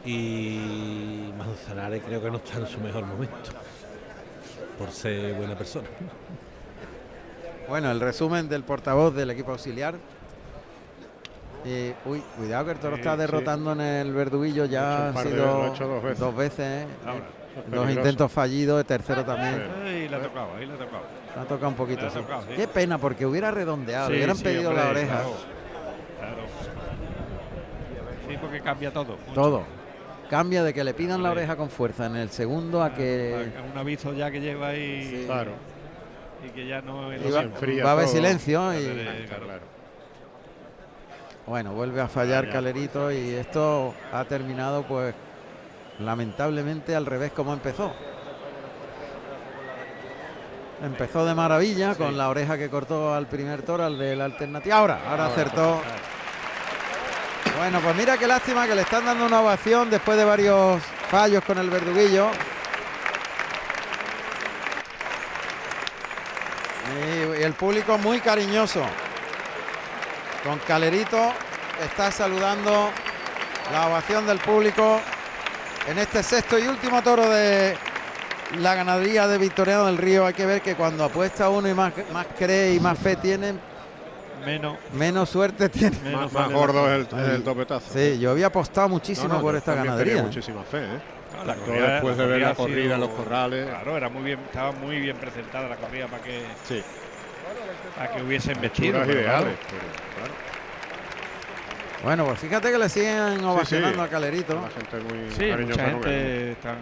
Y Manzanares creo que no está en su mejor momento, por ser buena persona. Bueno, el resumen del portavoz del equipo auxiliar. Y, uy, cuidado que el toro Sí, está sí. derrotando en el verduguillo. Ya han de- sido dos veces. dos veces, ¿eh? Ahora, es Dos peligroso. intentos fallidos, el tercero también. Ahí le ha tocado, ahí le ha tocado. Ha tocado un poquito. Sí. tocado. Qué pena, porque hubiera redondeado, hubieran sí, pedido hombre, la oreja. claro, claro. Sí, porque cambia todo. mucho. Todo. Cambia de que le pidan la oreja con fuerza en el segundo a que A Un aviso ya que lleva ahí. Claro. Y que ya no es va- va a haber todo. silencio y Eh, claro. bueno, vuelve a fallar Ya. Calerito y esto ha terminado pues lamentablemente al revés como empezó. Empezó de maravilla con la oreja que cortó al primer toro, al de la alternativa. Ahora, ahora acertó. Bueno, pues mira qué lástima que le están dando una ovación después de varios fallos con el verduguillo. Y, el público muy cariñoso. Con Calerito está saludando la ovación del público en este sexto y último toro de la ganadería de Victoriano del Río. Hay que ver que cuando apuesta uno y más, más cree y más fe tiene, Menos. menos suerte tiene. Más, más gordo es el, el topetazo. Sí, yo había apostado muchísimo No, no, por yo esta ganadería. tenía muchísima fe, ¿eh? No, la Todo corrida- después la de ver la sido- corrida en los corrales. Claro, era muy bien, estaba muy bien presentada la corrida para que, Sí. para que hubiesen vestido. Hechuras pero ideales. claro, pero, claro, Bueno, pues fíjate que le siguen ovacionando a Calerito. La gente muy Sí, cariñosa mucha con él. gente tan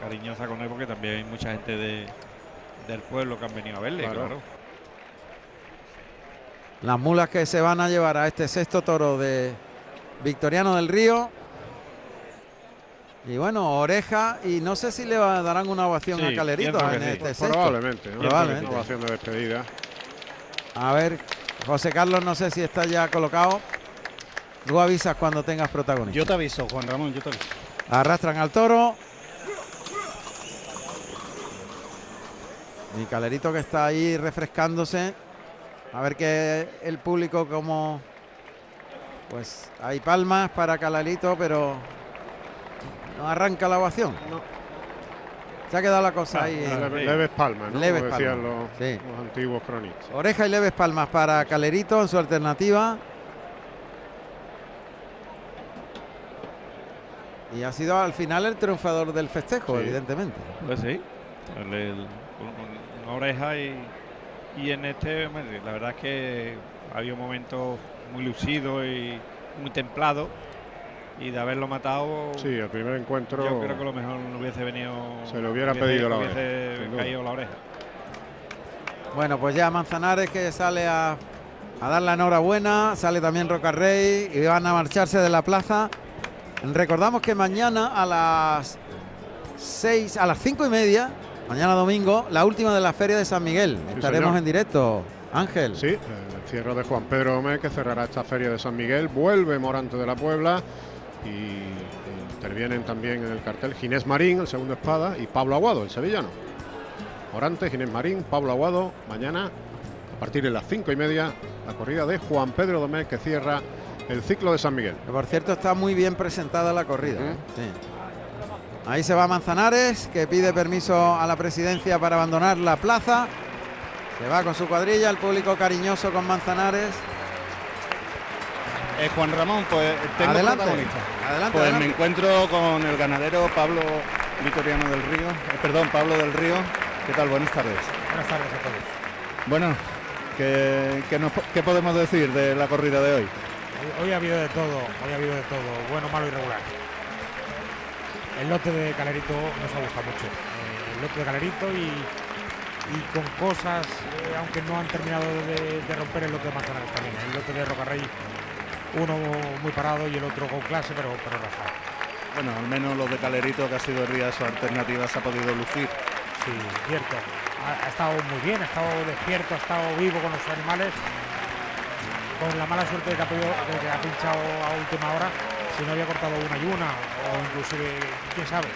cariñosa con él porque también hay mucha gente de, del pueblo que han venido a verle, Claro. claro. Las mulas que se van a llevar a este sexto toro de Victoriano del Río. Y bueno, oreja. Y no sé si le va- darán una ovación Sí, a Calerito en sí. este sexto. Probablemente, ¿no? Probablemente. Una ovación de despedida. A ver, José Carlos, no sé si está ya colocado. Tú avisas cuando tengas protagonista. Yo te aviso, Juan Ramón, yo te aviso. Arrastran al toro. Mi calerito que está ahí refrescándose. A ver que el público como... Pues hay palmas para Calerito, pero no arranca la ovación. Se ha quedado la cosa ahí. en- Leve- leves palmas, ¿no? Leves Como decían palmas, los, sí. los antiguos cronistas. Oreja y leves palmas para Calerito en su alternativa. Y ha sido al final el triunfador del festejo, Sí. evidentemente. Pues sí, el- el- un- un- una oreja y, y en este, la verdad es que había un momento muy lucido y muy templado y de haberlo matado, Sí, el primer encuentro yo creo que lo mejor no hubiese venido, se le hubiera hubiese- pedido la hubiese oreja. sin duda. caído la oreja. Bueno, pues ya Manzanares que sale a, a dar la enhorabuena, sale también Rocarrey y van a marcharse de la plaza. Recordamos que mañana a las 6, a las cinco y media, mañana domingo, la última de la Feria de San Miguel. Estaremos señor. en directo. Ángel. Sí, el cierre de Juan Pedro Gómez que cerrará esta feria de San Miguel. Vuelve Morante de la Puebla y intervienen también en el cartel Ginés Marín, el segundo espada, y Pablo Aguado, el sevillano. Morante, Ginés Marín, Pablo Aguado. Mañana, a partir de las cinco y media, la corrida de Juan Pedro Domecq que cierra el ciclo de San Miguel. Por cierto está muy bien presentada la corrida. ¿eh? Sí. Ahí se va Manzanares, que pide permiso a la presidencia para abandonar la plaza. Se va con su cuadrilla, el público cariñoso con Manzanares. Eh, Juan Ramón, pues tengo Adelante, protagonista. adelante, Pues adelante. me encuentro con el ganadero Pablo Vitoriano del Río, eh, perdón, Pablo del Río. ¿Qué tal? Buenas tardes. Buenas tardes a todos. Bueno, ¿qué, qué nos qué podemos decir de la corrida de hoy? Hoy, hoy ha habido de todo, hoy ha habido de todo, bueno, malo y regular. El lote de Calerito nos ha gustado mucho. Eh, el lote de Calerito y, y con cosas, eh, aunque no han terminado de, de romper el lote de Manzanares también. El lote de Rocarrey, uno muy parado y el otro con clase, pero, pero rajado. Bueno, al menos los de Calerito, que ha sido el día de su alternativa, se ha podido lucir. Sí, cierto. Ha, ha estado muy bien, ha estado despierto, ha estado vivo con los animales. Con la mala suerte de que ha, podido- de que ha pinchado a última hora, si no había cortado una y una, o inclusive, quién sabe.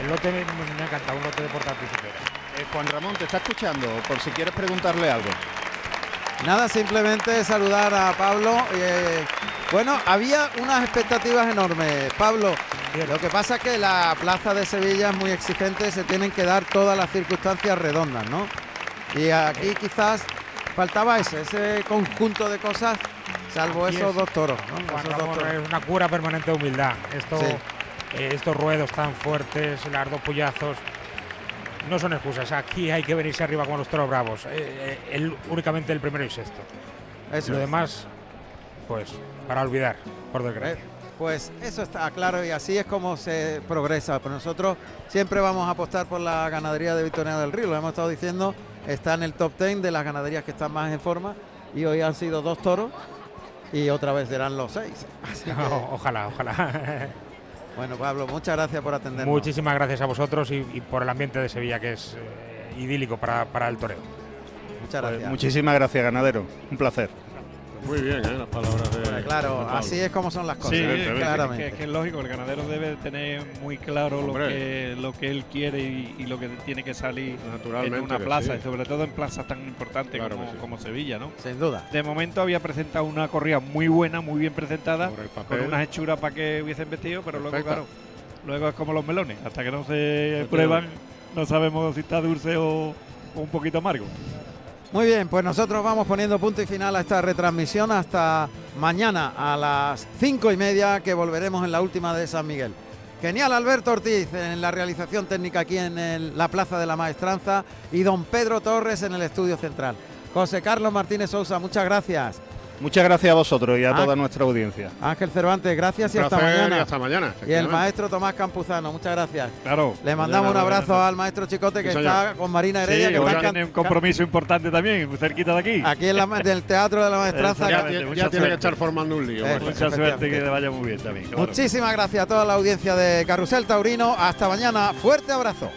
El lote me, me ha encantado, un lote de porta principera. Eh, Juan Ramón, te está escuchando, por si quieres preguntarle algo. Nada, simplemente saludar a Pablo. eh, bueno, había unas expectativas enormes, Pablo. Lo que pasa es que la plaza de Sevilla es muy exigente, se tienen que dar todas las circunstancias redondas, ¿no? Y aquí quizás faltaba ese, ese conjunto de cosas, salvo Aquí esos es- dos toros. ¿no? Juan Esos dos Ramón, toros. es una cura permanente de humildad. Esto, Sí. eh, estos ruedos tan fuertes, las dos puñazos, no son excusas. Aquí hay que venirse arriba con los toros bravos. Eh, eh, el- únicamente el primero y sexto. Eso Lo es. demás, pues, para olvidar, por desgracia. Eh, Pues eso está claro y así es como se progresa. Pero nosotros siempre vamos a apostar por la ganadería de Victoria del Río. Lo hemos estado diciendo, está en el top 10 de las ganaderías que están más en forma. Y hoy han sido dos toros y otra vez serán los seis. Así que, [LAUGHS] O- ojalá, ojalá. [LAUGHS] bueno, Pablo, muchas gracias por atendernos. Muchísimas gracias a vosotros y, y por el ambiente de Sevilla, que es eh, idílico para, para el toreo. Muchas Pues gracias. muchísimas gracias, ganadero. Un placer. Muy bien, ¿eh? las palabras de. Claro, de así es como son las cosas, Sí, ¿eh? es que- claramente. que, que es lógico, el ganadero debe tener muy claro lo que, lo que él quiere y, y lo que tiene que salir en una plaza, sí. y sobre todo en plazas tan importantes Claro como, sí. como Sevilla, ¿no? Sin duda. De momento había presentado una corrida muy buena, muy bien presentada, con unas hechuras para que hubiesen vestido, pero luego, claro, luego es como los melones, hasta que no se prueban, no sabemos si está dulce o, o un poquito amargo. Muy bien, pues nosotros vamos poniendo punto y final a esta retransmisión hasta mañana a las cinco y media que volveremos en la última de San Miguel. Genial Alberto Ortiz en la realización técnica aquí en la Plaza de la Maestranza y don Pedro Torres en el estudio central. José Carlos Martínez Sousa, muchas gracias. Muchas gracias a vosotros y a Ah. toda nuestra audiencia. Ángel Cervantes, gracias y hasta mañana. y hasta mañana, Y el maestro Tomás Campuzano, muchas gracias. Claro. Le mandamos un abrazo mañana. al maestro Chicote que Sí, está señor. con Marina Sí, Heredia. que hoy está tiene un compromiso importante también, muy cerquita de aquí. Aquí en, la, del Teatro de la Maestranza. Ya, ya- ya tiene que estar formando un lío. Eh. Mucha suerte, que le vaya muy bien también. claro. Muchísimas gracias a toda la audiencia de Carrusel Taurino. Hasta mañana. Fuerte abrazo.